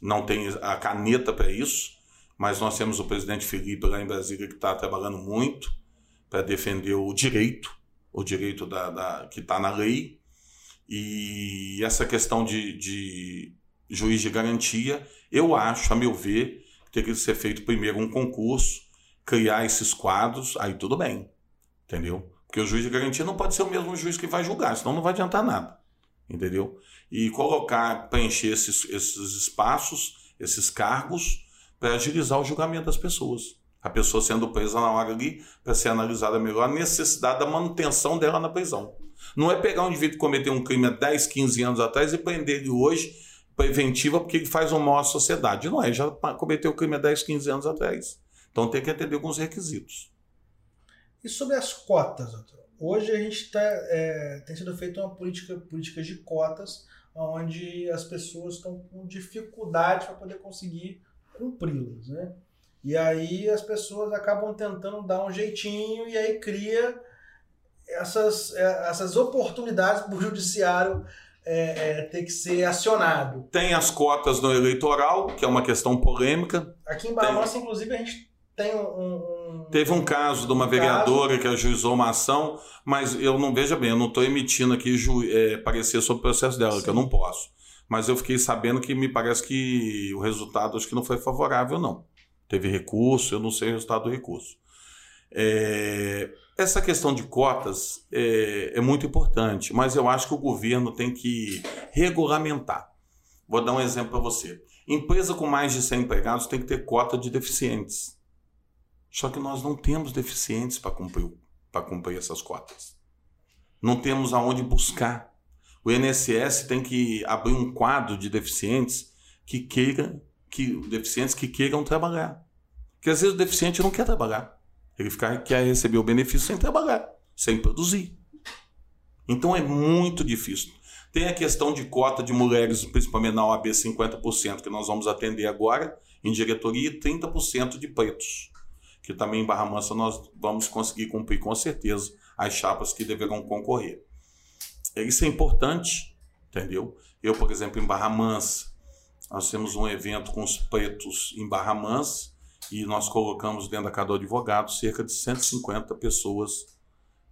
[SPEAKER 2] não tem a caneta para isso, mas nós temos o presidente Felipe lá em Brasília que está trabalhando muito para defender o direito, o direito da, da que está na lei. E essa questão de, de juiz de garantia, eu acho, a meu ver, tem que ser feito primeiro um concurso, criar esses quadros, aí tudo bem, entendeu? Porque o juiz de garantia não pode ser o mesmo juiz que vai julgar, senão não vai adiantar nada, entendeu? E colocar, preencher esses, esses espaços, esses cargos, para agilizar o julgamento das pessoas. A pessoa sendo presa na hora ali, para ser analisada melhor, a necessidade da manutenção dela na prisão. Não é pegar um indivíduo que cometeu um crime há 10, 15 anos atrás e prender ele hoje preventiva porque ele faz um mal à sociedade. Não é, já cometeu o crime há 10, 15 anos atrás. Então tem que atender alguns requisitos.
[SPEAKER 1] E sobre as cotas, doutor? Hoje a gente tá, é, tem sido feita uma política, políticas de cotas onde as pessoas estão com dificuldade para poder conseguir cumpri-las, né? E aí as pessoas acabam tentando dar um jeitinho e aí cria essas, é, essas oportunidades para o judiciário é, é, ter que ser acionado.
[SPEAKER 2] Tem as cotas no eleitoral, que é uma questão polêmica.
[SPEAKER 1] Aqui em Barrosa, inclusive, a gente tem um,
[SPEAKER 2] um, Teve um caso de uma um vereadora caso. que ajuizou uma ação, mas eu não veja bem, eu não estou emitindo aqui ju, é, parecer sobre o processo dela, Sim. que eu não posso. Mas eu fiquei sabendo que me parece que o resultado acho que não foi favorável, não. Teve recurso, eu não sei o resultado do recurso. É, essa questão de cotas é, é muito importante, mas eu acho que o governo tem que regulamentar. Vou dar um exemplo para você. Empresa com mais de 100 empregados tem que ter cota de deficientes. Só que nós não temos deficientes para cumprir, cumprir essas cotas. Não temos aonde buscar. O INSS tem que abrir um quadro de deficientes que queira, que deficientes que queiram trabalhar. Porque às vezes o deficiente não quer trabalhar. Ele fica, quer receber o benefício sem trabalhar, sem produzir. Então é muito difícil. Tem a questão de cota de mulheres, principalmente na OAB 50%, que nós vamos atender agora, em diretoria, e 30% de pretos, que também em Barra Mansa nós vamos conseguir cumprir com certeza as chapas que deverão concorrer. Isso é importante, entendeu? Eu, por exemplo, em Barra Mansa, nós temos um evento com os pretos em Barra Mansa e nós colocamos dentro da casa do advogado cerca de 150 pessoas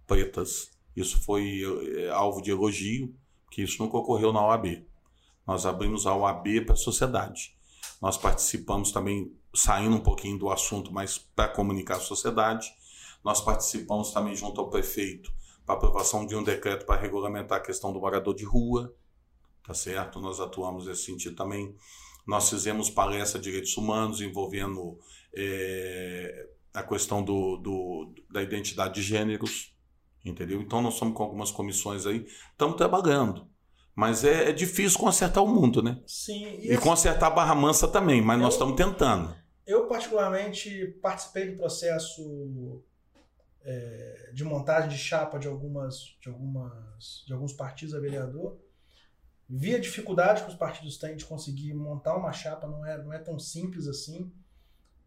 [SPEAKER 2] pretas. Isso foi é, alvo de elogio, que isso nunca ocorreu na OAB. Nós abrimos a OAB para a sociedade. Nós participamos também, saindo um pouquinho do assunto, mas para comunicar a sociedade. Nós participamos também junto ao prefeito para aprovação de um decreto para regulamentar a questão do morador de rua, tá certo? Nós atuamos nesse sentido também. Nós fizemos palestra de direitos humanos envolvendo é, a questão do, do, da identidade de gêneros, entendeu? Então nós estamos com algumas comissões aí, estamos trabalhando. Mas é, é, difícil consertar o mundo, né?
[SPEAKER 1] Sim.
[SPEAKER 2] E, e consertar a Barra Mansa também, mas nós estamos tentando.
[SPEAKER 1] Eu, particularmente, participei do processo é, de montagem de chapa de algumas, de algumas de alguns partidos a vereador. Vi a dificuldade que os partidos têm de conseguir montar uma chapa não é não é tão simples assim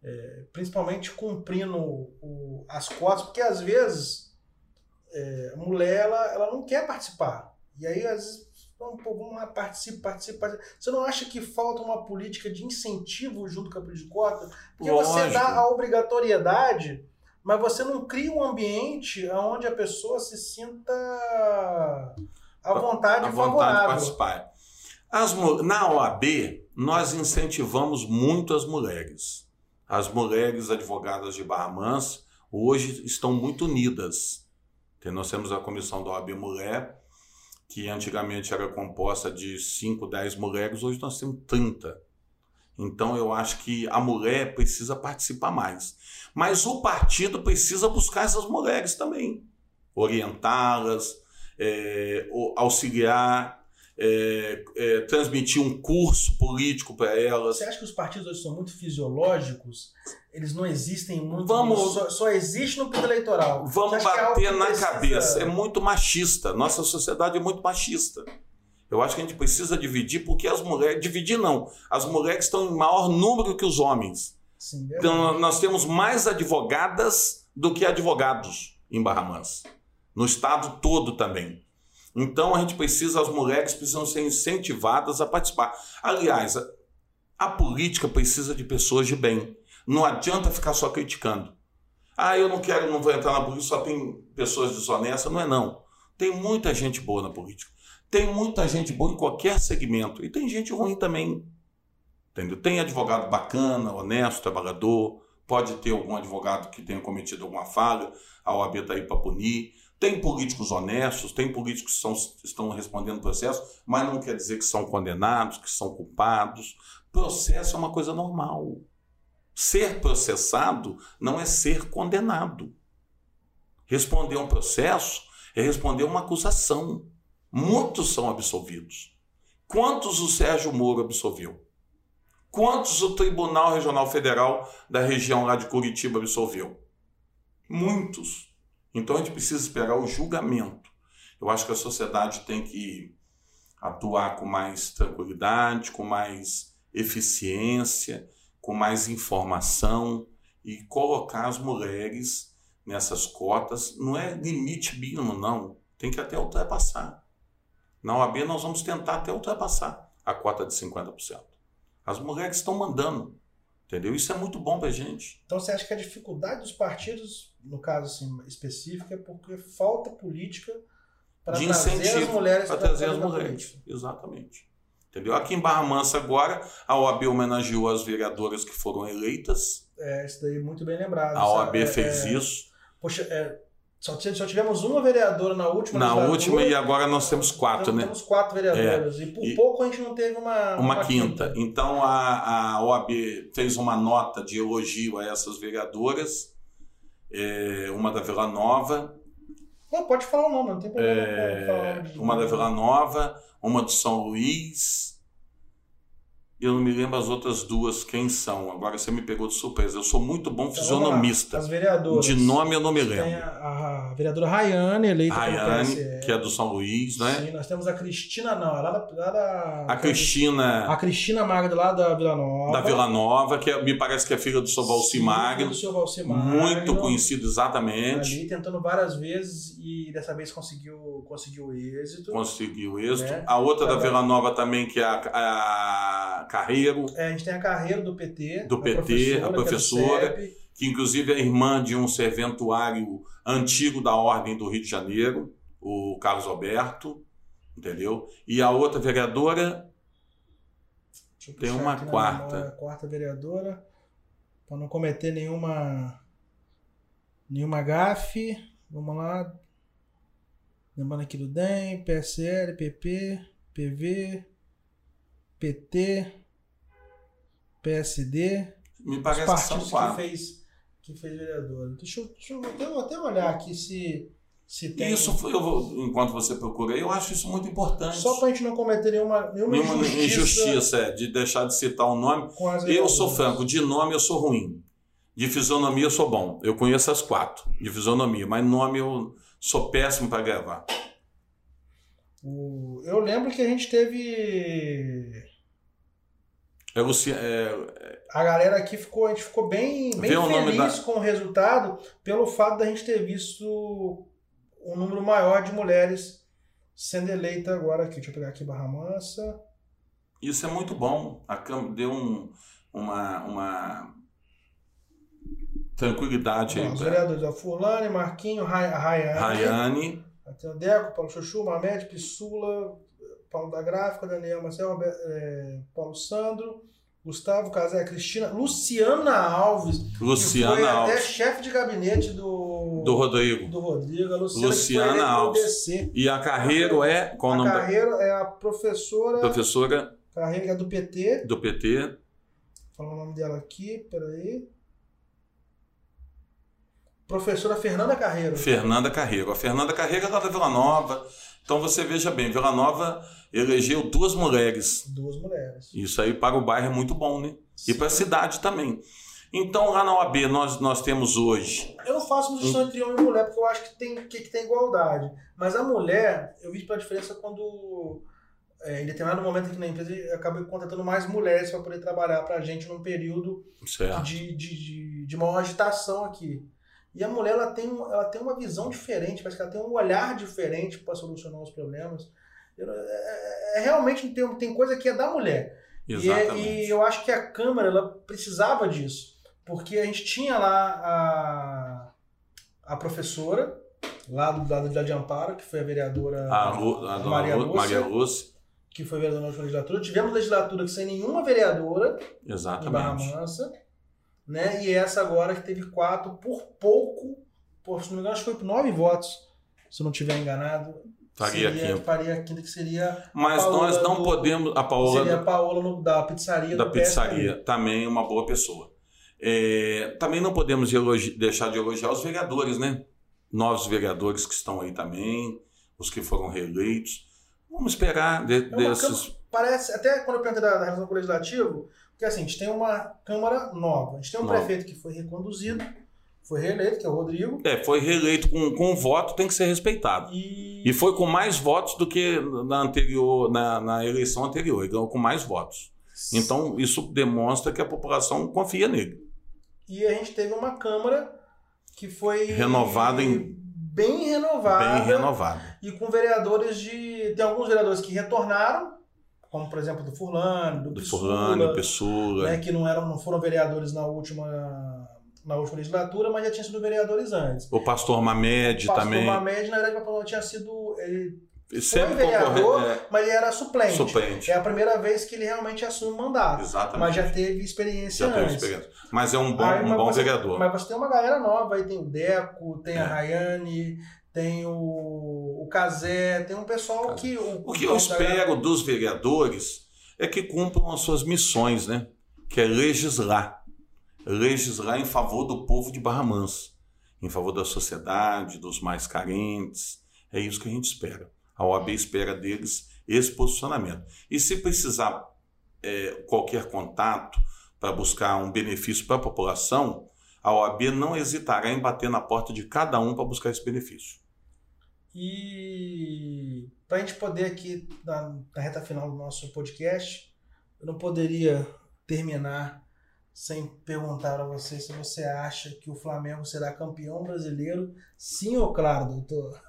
[SPEAKER 1] é, principalmente cumprindo o, as cotas porque às vezes é, a mulher ela, ela não quer participar. E aí às vezes vamos, vamos lá, participa, participa, Você não acha que falta uma política de incentivo junto com a de cota? Porque Lógico. você dá a obrigatoriedade mas você não cria um ambiente onde a pessoa se sinta à vontade
[SPEAKER 2] à vontade de participar. As, na OAB, nós incentivamos muito as mulheres. As mulheres advogadas de Barra Mansa hoje estão muito unidas. Nós temos a comissão da OAB Mulher, que antigamente era composta de 5, 10 mulheres, hoje nós temos 30. Então eu acho que a mulher precisa participar mais. Mas o partido precisa buscar essas mulheres também, orientá-las, é, auxiliar, é, é, transmitir um curso político para elas.
[SPEAKER 1] Você acha que os partidos hoje são muito fisiológicos? Eles não existem muito. Vamos, só, só existe no período eleitoral.
[SPEAKER 2] Vamos é bater na precisa... cabeça. É muito machista. Nossa sociedade é muito machista. Eu acho que a gente precisa dividir porque as mulheres. Dividir não. As mulheres estão em maior número que os homens. Sim, então, nós temos mais advogadas do que advogados em Barra Mansa. No estado todo também. Então a gente precisa, as mulheres precisam ser incentivadas a participar. Aliás, a, a política precisa de pessoas de bem. Não adianta ficar só criticando. Ah, eu não quero, não vou entrar na política, só tem pessoas desonestas. Não é não. Tem muita gente boa na política. Tem muita gente boa em qualquer segmento. E tem gente ruim também. Entendeu? Tem advogado bacana, honesto, trabalhador, pode ter algum advogado que tenha cometido alguma falha, a OAB está aí para punir. Tem políticos honestos, tem políticos que são, estão respondendo processo, mas não quer dizer que são condenados, que são culpados. Processo é uma coisa normal. Ser processado não é ser condenado. Responder um processo é responder uma acusação. Muitos são absolvidos. Quantos o Sérgio Moro absolveu? Quantos o Tribunal Regional Federal da região lá de Curitiba absolveu? Muitos. Então a gente precisa esperar o julgamento. Eu acho que a sociedade tem que atuar com mais tranquilidade, com mais eficiência, com mais informação e colocar as mulheres nessas cotas. Não é limite mínimo, não. Tem que até ultrapassar. Na OAB nós vamos tentar até ultrapassar a cota de 50%. As mulheres estão mandando. Entendeu? Isso é muito bom pra gente.
[SPEAKER 1] Então você acha que a dificuldade dos partidos, no caso assim, específico, é porque falta política para trazer as mulheres
[SPEAKER 2] para trazer as mulheres. Exatamente. Entendeu? Aqui em Barra Mansa agora, a OAB homenageou as vereadoras que foram eleitas.
[SPEAKER 1] É, isso daí muito bem lembrado.
[SPEAKER 2] A OAB é, fez é, isso.
[SPEAKER 1] Poxa, é, só, só tivemos uma vereadora na última
[SPEAKER 2] Na última e agora nós temos quatro, né?
[SPEAKER 1] Temos quatro vereadoras. É, e por e pouco a gente não teve uma.
[SPEAKER 2] Uma, uma quinta. quinta. Então a, a OAB fez uma nota de elogio a essas vereadoras, é, uma da Vila Nova
[SPEAKER 1] Não, pode falar o nome, não tem problema.
[SPEAKER 2] É, uma da Vila Nova, uma do São Luís. Eu não me lembro as outras duas quem são. Agora você me pegou de surpresa. Eu sou muito bom
[SPEAKER 1] Então,
[SPEAKER 2] fisionomista.
[SPEAKER 1] As vereadoras.
[SPEAKER 2] De nome eu não me
[SPEAKER 1] Tem
[SPEAKER 2] lembro.
[SPEAKER 1] a, a vereadora Rayane, eleita
[SPEAKER 2] Rayane, que é do São Luís, né?
[SPEAKER 1] Sim, nós temos a Cristina, não, lá da. Lá da
[SPEAKER 2] A Cristina
[SPEAKER 1] A Cristina Magno, lá da Vila Nova.
[SPEAKER 2] da Vila Nova, que é- me parece que é filha do Sr. Valci Magno.
[SPEAKER 1] do Valci Magno.
[SPEAKER 2] Muito conhecido exatamente.
[SPEAKER 1] Ali tentando várias vezes e dessa vez conseguiu, conseguiu êxito.
[SPEAKER 2] Conseguiu êxito.
[SPEAKER 1] Né?
[SPEAKER 2] A outra da
[SPEAKER 1] Trabalho.
[SPEAKER 2] Vila Nova também, que é a, a Carreiro,
[SPEAKER 1] É, a gente tem a carreira do PT.
[SPEAKER 2] Do PT, a professora.
[SPEAKER 1] que é
[SPEAKER 2] que inclusive é irmã de um serventuário antigo da Ordem do Rio de Janeiro, o Carlos Alberto, entendeu? E a outra vereadora, Tem uma quarta.
[SPEAKER 1] a quarta vereadora. Para não cometer nenhuma. Nenhuma gafe. Vamos lá. Lembrando aqui do DEM, PSL, PP, PV, PT, PSD.
[SPEAKER 2] me parece que são
[SPEAKER 1] que fez, que fez vereador. Deixa eu, deixa eu até, até olhar aqui se.
[SPEAKER 2] Isso, foi- vou, enquanto você procura, eu acho isso muito importante.
[SPEAKER 1] Só para a gente não cometer nenhuma, nenhuma,
[SPEAKER 2] Nenhuma
[SPEAKER 1] injustiça,
[SPEAKER 2] injustiça, é, de deixar de citar o nome.
[SPEAKER 1] com as
[SPEAKER 2] Eu sou franco, de nome eu sou ruim. De fisionomia eu sou bom. Eu conheço as quatro de fisionomia, mas nome eu sou péssimo para gravar.
[SPEAKER 1] O- eu lembro que a gente teve.
[SPEAKER 2] É, Luci- é,
[SPEAKER 1] A galera aqui ficou, a gente ficou bem, bem feliz com o resultado pelo fato da gente ter visto um número maior de mulheres sendo eleita agora aqui. Deixa eu pegar aqui Barra Mansa.
[SPEAKER 2] isso é muito bom. A Câmara deu um- uma, uma tranquilidade aí
[SPEAKER 1] Os vereadores, ó, Furlane, Marquinho, Ray- Rayane.
[SPEAKER 2] Rayane.
[SPEAKER 1] Tem o Deco, Paulo Chuchu, Mamed, Pissula, Paulo da Gráfica, Daniel Marcel, Roberto, eh, Paulo Sandro, Gustavo Casé, Cristina, Luciana Alves, que foi
[SPEAKER 2] Luciana
[SPEAKER 1] até
[SPEAKER 2] Alves.
[SPEAKER 1] chefe de gabinete do,
[SPEAKER 2] Do Rodrigo.
[SPEAKER 1] do Rodrigo, a Luciana,
[SPEAKER 2] Luciana Alves. E a Carreiro é. Qual
[SPEAKER 1] A
[SPEAKER 2] nome da
[SPEAKER 1] Carreira é a professora,
[SPEAKER 2] professora
[SPEAKER 1] Carreira que é do PT,
[SPEAKER 2] do PT?
[SPEAKER 1] vou falar o nome dela aqui, peraí. Professora Fernanda Carreiro.
[SPEAKER 2] Fernanda Carreiro. A Fernanda Carreiro é lá da Vila Nova. Então você veja bem, Vila Nova elegeu duas mulheres.
[SPEAKER 1] Duas mulheres.
[SPEAKER 2] Isso aí para o bairro é muito bom, né? E para a cidade também. Então lá na OAB nós, nós temos hoje.
[SPEAKER 1] Eu não faço distinção entre homem e mulher, porque eu acho que tem, que, que tem igualdade. Mas a mulher, eu vi pela diferença quando, é, em determinado momento aqui na empresa, eu acabei contratando mais mulheres para poder trabalhar para a gente num período de, de, de, de maior agitação aqui. E a mulher ela tem, ela tem uma visão diferente, parece que ela tem um olhar diferente para solucionar os problemas. É- é- é- realmente tem, tem coisa que é da mulher. E, é-
[SPEAKER 2] Exatamente.
[SPEAKER 1] e eu acho que a Câmara ela precisava disso. Porque a gente tinha lá a, a professora, lá do lado de Amparo, que foi a vereadora
[SPEAKER 2] A, Lu, a
[SPEAKER 1] Maria
[SPEAKER 2] Lu-
[SPEAKER 1] Lúcia,
[SPEAKER 2] Maria Lúcia.
[SPEAKER 1] que foi vereadora na última legislatura. Tivemos legislatura sem nenhuma vereadora em Barra
[SPEAKER 2] Exatamente.
[SPEAKER 1] Mansa. Né? E essa agora que teve quatro, por pouco, por, se não me engano, acho que foi por nove votos, se eu não estiver enganado.
[SPEAKER 2] Faria
[SPEAKER 1] seria,
[SPEAKER 2] Quinto.
[SPEAKER 1] Faria quinta, que seria
[SPEAKER 2] Mas nós não
[SPEAKER 1] do-
[SPEAKER 2] podemos. A Paola
[SPEAKER 1] seria a Paola no- da pizzaria
[SPEAKER 2] da pizzaria, também uma boa pessoa. É, também não podemos elogi- deixar de elogiar os vereadores, né? Novos vereadores que estão aí também, os que foram reeleitos. Vamos esperar de-
[SPEAKER 1] É
[SPEAKER 2] desses.
[SPEAKER 1] Parece, até quando eu perguntei da, da relação com o legislativo, porque assim, a gente tem uma Câmara nova, a gente tem um
[SPEAKER 2] Nova.
[SPEAKER 1] prefeito que foi reconduzido, foi reeleito, que é o Rodrigo,
[SPEAKER 2] É, foi reeleito com, com voto, tem que ser respeitado.
[SPEAKER 1] e,
[SPEAKER 2] E foi com mais votos do que na anterior, na, na eleição anterior. Ele ganhou com mais votos. Então, isso demonstra que a população confia nele.
[SPEAKER 1] e a gente teve uma Câmara que foi
[SPEAKER 2] Renovada em-
[SPEAKER 1] bem renovada,
[SPEAKER 2] Bem renovado.
[SPEAKER 1] e com vereadores de. Tem alguns vereadores que retornaram, como por exemplo do Furlane, do,
[SPEAKER 2] Do
[SPEAKER 1] Pissula,
[SPEAKER 2] Pessula.
[SPEAKER 1] né, que não, eram, não foram vereadores na última, na última legislatura, mas já tinham sido vereadores antes.
[SPEAKER 2] O pastor Mamed
[SPEAKER 1] O pastor
[SPEAKER 2] também.
[SPEAKER 1] Mamed, na verdade, o pastor tinha sido. Ele,
[SPEAKER 2] Sempre
[SPEAKER 1] vereador,
[SPEAKER 2] concorre- é,
[SPEAKER 1] mas ele era suplente.
[SPEAKER 2] suplente.
[SPEAKER 1] É a primeira vez que ele realmente assume o mandato.
[SPEAKER 2] Exatamente.
[SPEAKER 1] Mas já teve experiência
[SPEAKER 2] Já teve
[SPEAKER 1] antes.
[SPEAKER 2] experiência. Mas é um bom,
[SPEAKER 1] Aí,
[SPEAKER 2] um bom
[SPEAKER 1] você-
[SPEAKER 2] vereador.
[SPEAKER 1] Mas você tem uma galera nova, aí tem o Deco, tem
[SPEAKER 2] É.
[SPEAKER 1] a Rayane, tem o, o Cazé, tem um pessoal que. O,
[SPEAKER 2] O que eu espero dos vereadores é que cumpram as suas missões, né? Que é legislar. Legislar em favor do povo de Barra Mansa. em favor da sociedade, dos mais carentes. É isso que a gente espera. A OAB espera deles esse posicionamento. E se precisar é, qualquer contato para buscar um benefício para a população, a OAB não hesitará em bater na porta de cada um para buscar esse benefício.
[SPEAKER 1] E para a gente poder aqui, na, na reta final do nosso podcast, eu não poderia terminar sem perguntar a você se você acha que o Flamengo será campeão brasileiro, sim ou claro, doutor?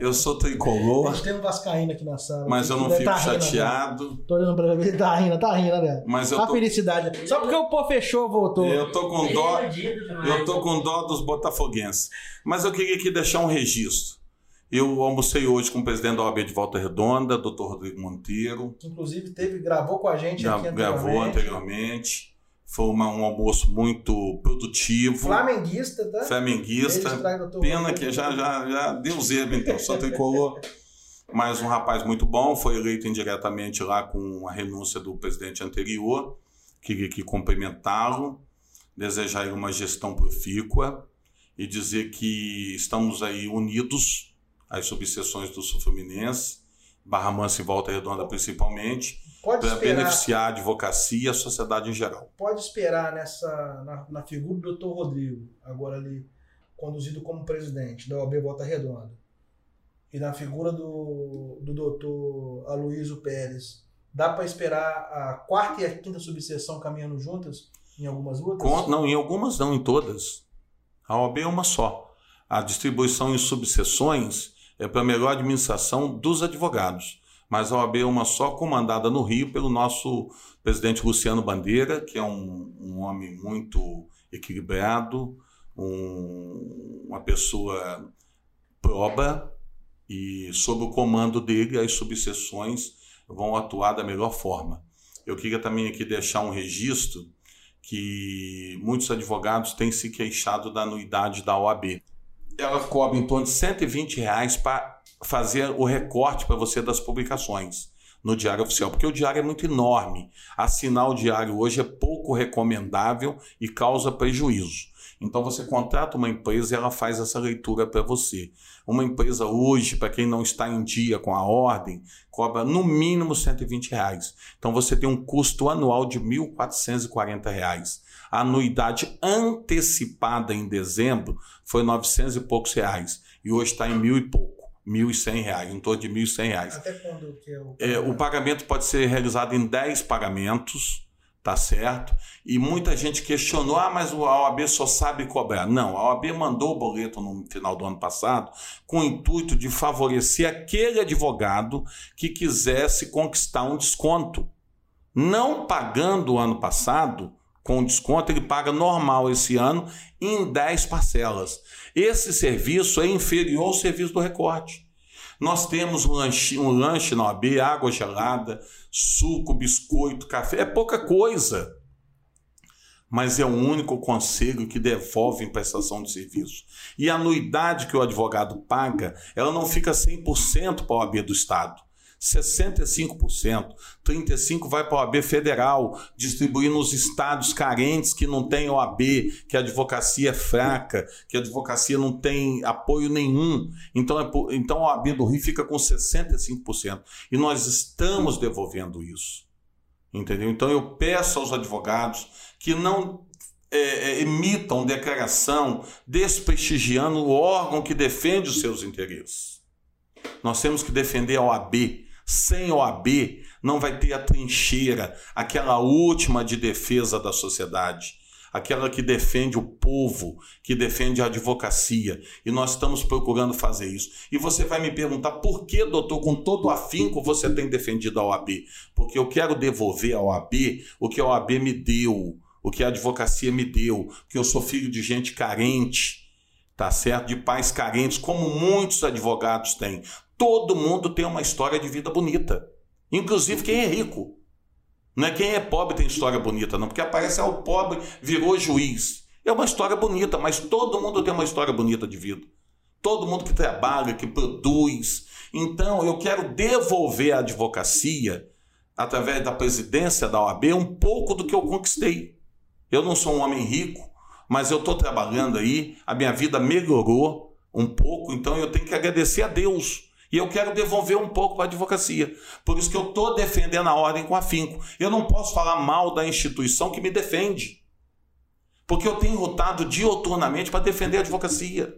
[SPEAKER 2] Eu sou tricolor.
[SPEAKER 1] A gente tem um Vascaíno aqui na sala.
[SPEAKER 2] Mas eu não fico tá chateado. Rindo,
[SPEAKER 1] Tô olhando pra ele, tá rindo, tá rindo, né?
[SPEAKER 2] Mas eu
[SPEAKER 1] a tô... felicidade. Só porque o pô fechou, voltou.
[SPEAKER 2] Eu tô com dó. Eu tô com dó dos botafoguenses. Mas eu queria aqui deixar um registro. Eu almocei hoje com o presidente da OAB de Volta Redonda, doutor Rodrigo Monteiro.
[SPEAKER 1] Que inclusive teve, gravou com a gente
[SPEAKER 2] Já,
[SPEAKER 1] aqui
[SPEAKER 2] anteriormente. Gravou anteriormente. Foi uma, um almoço muito produtivo.
[SPEAKER 1] Flamenguista, tá?
[SPEAKER 2] Flamenguista. Pena que já, já, já deu zebra, então. Só tricolor. Mas um rapaz muito bom, foi eleito indiretamente lá com a renúncia do presidente anterior. Queria aqui cumprimentá-lo, desejar uma gestão profícua e dizer que estamos aí unidos às subseções do Sul Fluminense, Barra Mansa e Volta Redonda principalmente, para beneficiar a advocacia e a sociedade em geral.
[SPEAKER 1] Pode esperar nessa na, na figura do doutor Rodrigo, agora ali conduzido como presidente da OAB Volta Redonda, e na figura do, do doutor Aloysio Pérez, dá para esperar a quarta e a quinta subseção caminhando juntas em algumas lutas?
[SPEAKER 2] Com, não, em algumas não, em todas. A OAB é uma só. A distribuição em subseções é para a melhor administração dos advogados. Mas a OAB é uma só, comandada no Rio pelo nosso presidente Luciano Bandeira, que é um, um homem muito equilibrado, um, uma pessoa proba, e sob o comando dele, as subseções vão atuar da melhor forma. Eu queria também aqui deixar um registro que muitos advogados têm se queixado da anuidade da OAB. Ela cobra em torno de 120 reais para fazer o recorte para você das publicações no Diário Oficial, porque o diário é muito enorme. Assinar o diário hoje é pouco recomendável e causa prejuízo. Então você contrata uma empresa e ela faz essa leitura para você. Uma empresa hoje, para quem não está em dia com a ordem, cobra no mínimo 120 reais. Então você tem um custo anual de 1.440 reais. A anuidade antecipada em dezembro foi 900 e poucos reais e hoje está em mil e pouco. R$ 1.100, em torno de R$ 1.100.
[SPEAKER 1] Até quando que é
[SPEAKER 2] o pagamento? É, o pagamento pode ser realizado em 10 pagamentos tá certo? E muita gente questionou: ah, mas a OAB só sabe cobrar. Não, a OAB mandou o boleto no final do ano passado com o intuito de favorecer aquele advogado que quisesse conquistar um desconto. Não pagando o ano passado com desconto, ele paga normal esse ano em 10 parcelas. Esse serviço é inferior ao serviço do recorte. Nós temos um lanche, um lanche na OAB, água gelada, suco, biscoito, café, é pouca coisa. Mas é o único conselho que devolve em prestação de serviço. E a anuidade que o advogado paga, ela não fica 100% para a OAB do Estado 65%. 35% vai para a OAB federal, distribuir nos estados carentes que não tem OAB, que a advocacia é fraca, que a advocacia não tem apoio nenhum. Então, é, então a OAB do Rio fica com 65%. E nós estamos devolvendo isso. Entendeu? Então eu peço aos advogados que não é, é, emitam declaração desprestigiando o órgão que defende os seus interesses. Nós temos que defender a OAB, sem OAB, não vai ter a trincheira, aquela última de defesa da sociedade, aquela que defende o povo, que defende a advocacia. E nós estamos procurando fazer isso. E você vai me perguntar por que, doutor, com todo afinco você tem defendido a OAB? Porque eu quero devolver à OAB o que a OAB me deu, o que a advocacia me deu, que eu sou filho de gente carente tá certo? De pais carentes, como muitos advogados têm. Todo mundo tem uma história de vida bonita, inclusive quem é rico. Não é quem é pobre tem história bonita, não, porque aparece é o pobre virou juiz. É uma história bonita, mas todo mundo tem uma história bonita de vida. Todo mundo que trabalha, que produz. Então, eu quero devolver à advocacia, através da presidência da OAB, um pouco do que eu conquistei. Eu não sou um homem rico, mas eu estou trabalhando aí, a minha vida melhorou um pouco, então eu tenho que agradecer a Deus. E eu quero devolver um pouco para a advocacia. Por isso que eu estou defendendo a ordem com afinco. Eu não posso falar mal da instituição que me defende. Porque eu tenho lutado dioturnamente para defender a advocacia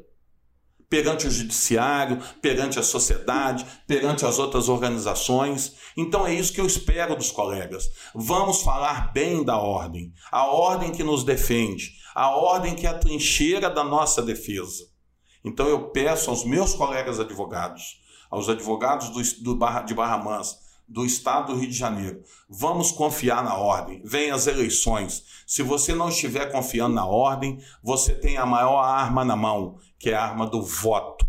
[SPEAKER 2] perante o judiciário, perante a sociedade, perante as outras organizações. Então é isso que eu espero dos colegas. Vamos falar bem da ordem, a ordem que nos defende, a ordem que é a trincheira da nossa defesa. Então eu peço aos meus colegas advogados, aos advogados do, do Barra, de Barra Mansa, do Estado do Rio de Janeiro. Vamos confiar na ordem. Vem as eleições. Se você não estiver confiando na ordem, você tem a maior arma na mão, que é a arma do voto.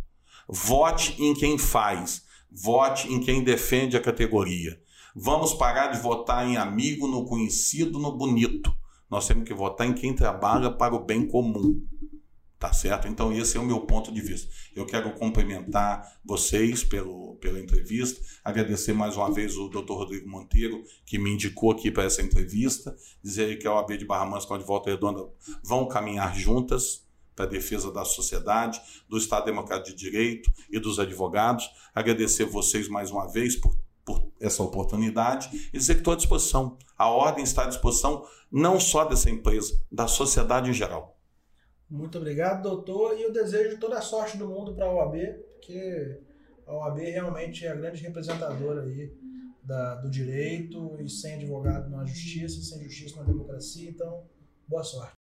[SPEAKER 2] Vote em quem faz, vote em quem defende a categoria. Vamos parar de votar em amigo, no conhecido, no bonito. Nós temos que votar em quem trabalha para o bem comum. Tá certo? Então, esse é o meu ponto de vista. Eu quero cumprimentar vocês pelo, pela entrevista, agradecer mais uma vez o Dr. Rodrigo Monteiro, que me indicou aqui para essa entrevista, dizer que a OAB de Barra Mansa com a de Volta Redonda vão caminhar juntas para a defesa da sociedade, do Estado Democrático de Direito e dos advogados. Agradecer vocês mais uma vez por, por essa oportunidade e dizer que estou à disposição. A ordem está à disposição não só dessa empresa, da sociedade em geral.
[SPEAKER 1] Muito obrigado, doutor, e eu desejo toda a sorte do mundo para a OAB, porque a OAB realmente é a grande representadora aí da, do direito, e sem advogado não há justiça, sem justiça não há democracia, então boa sorte.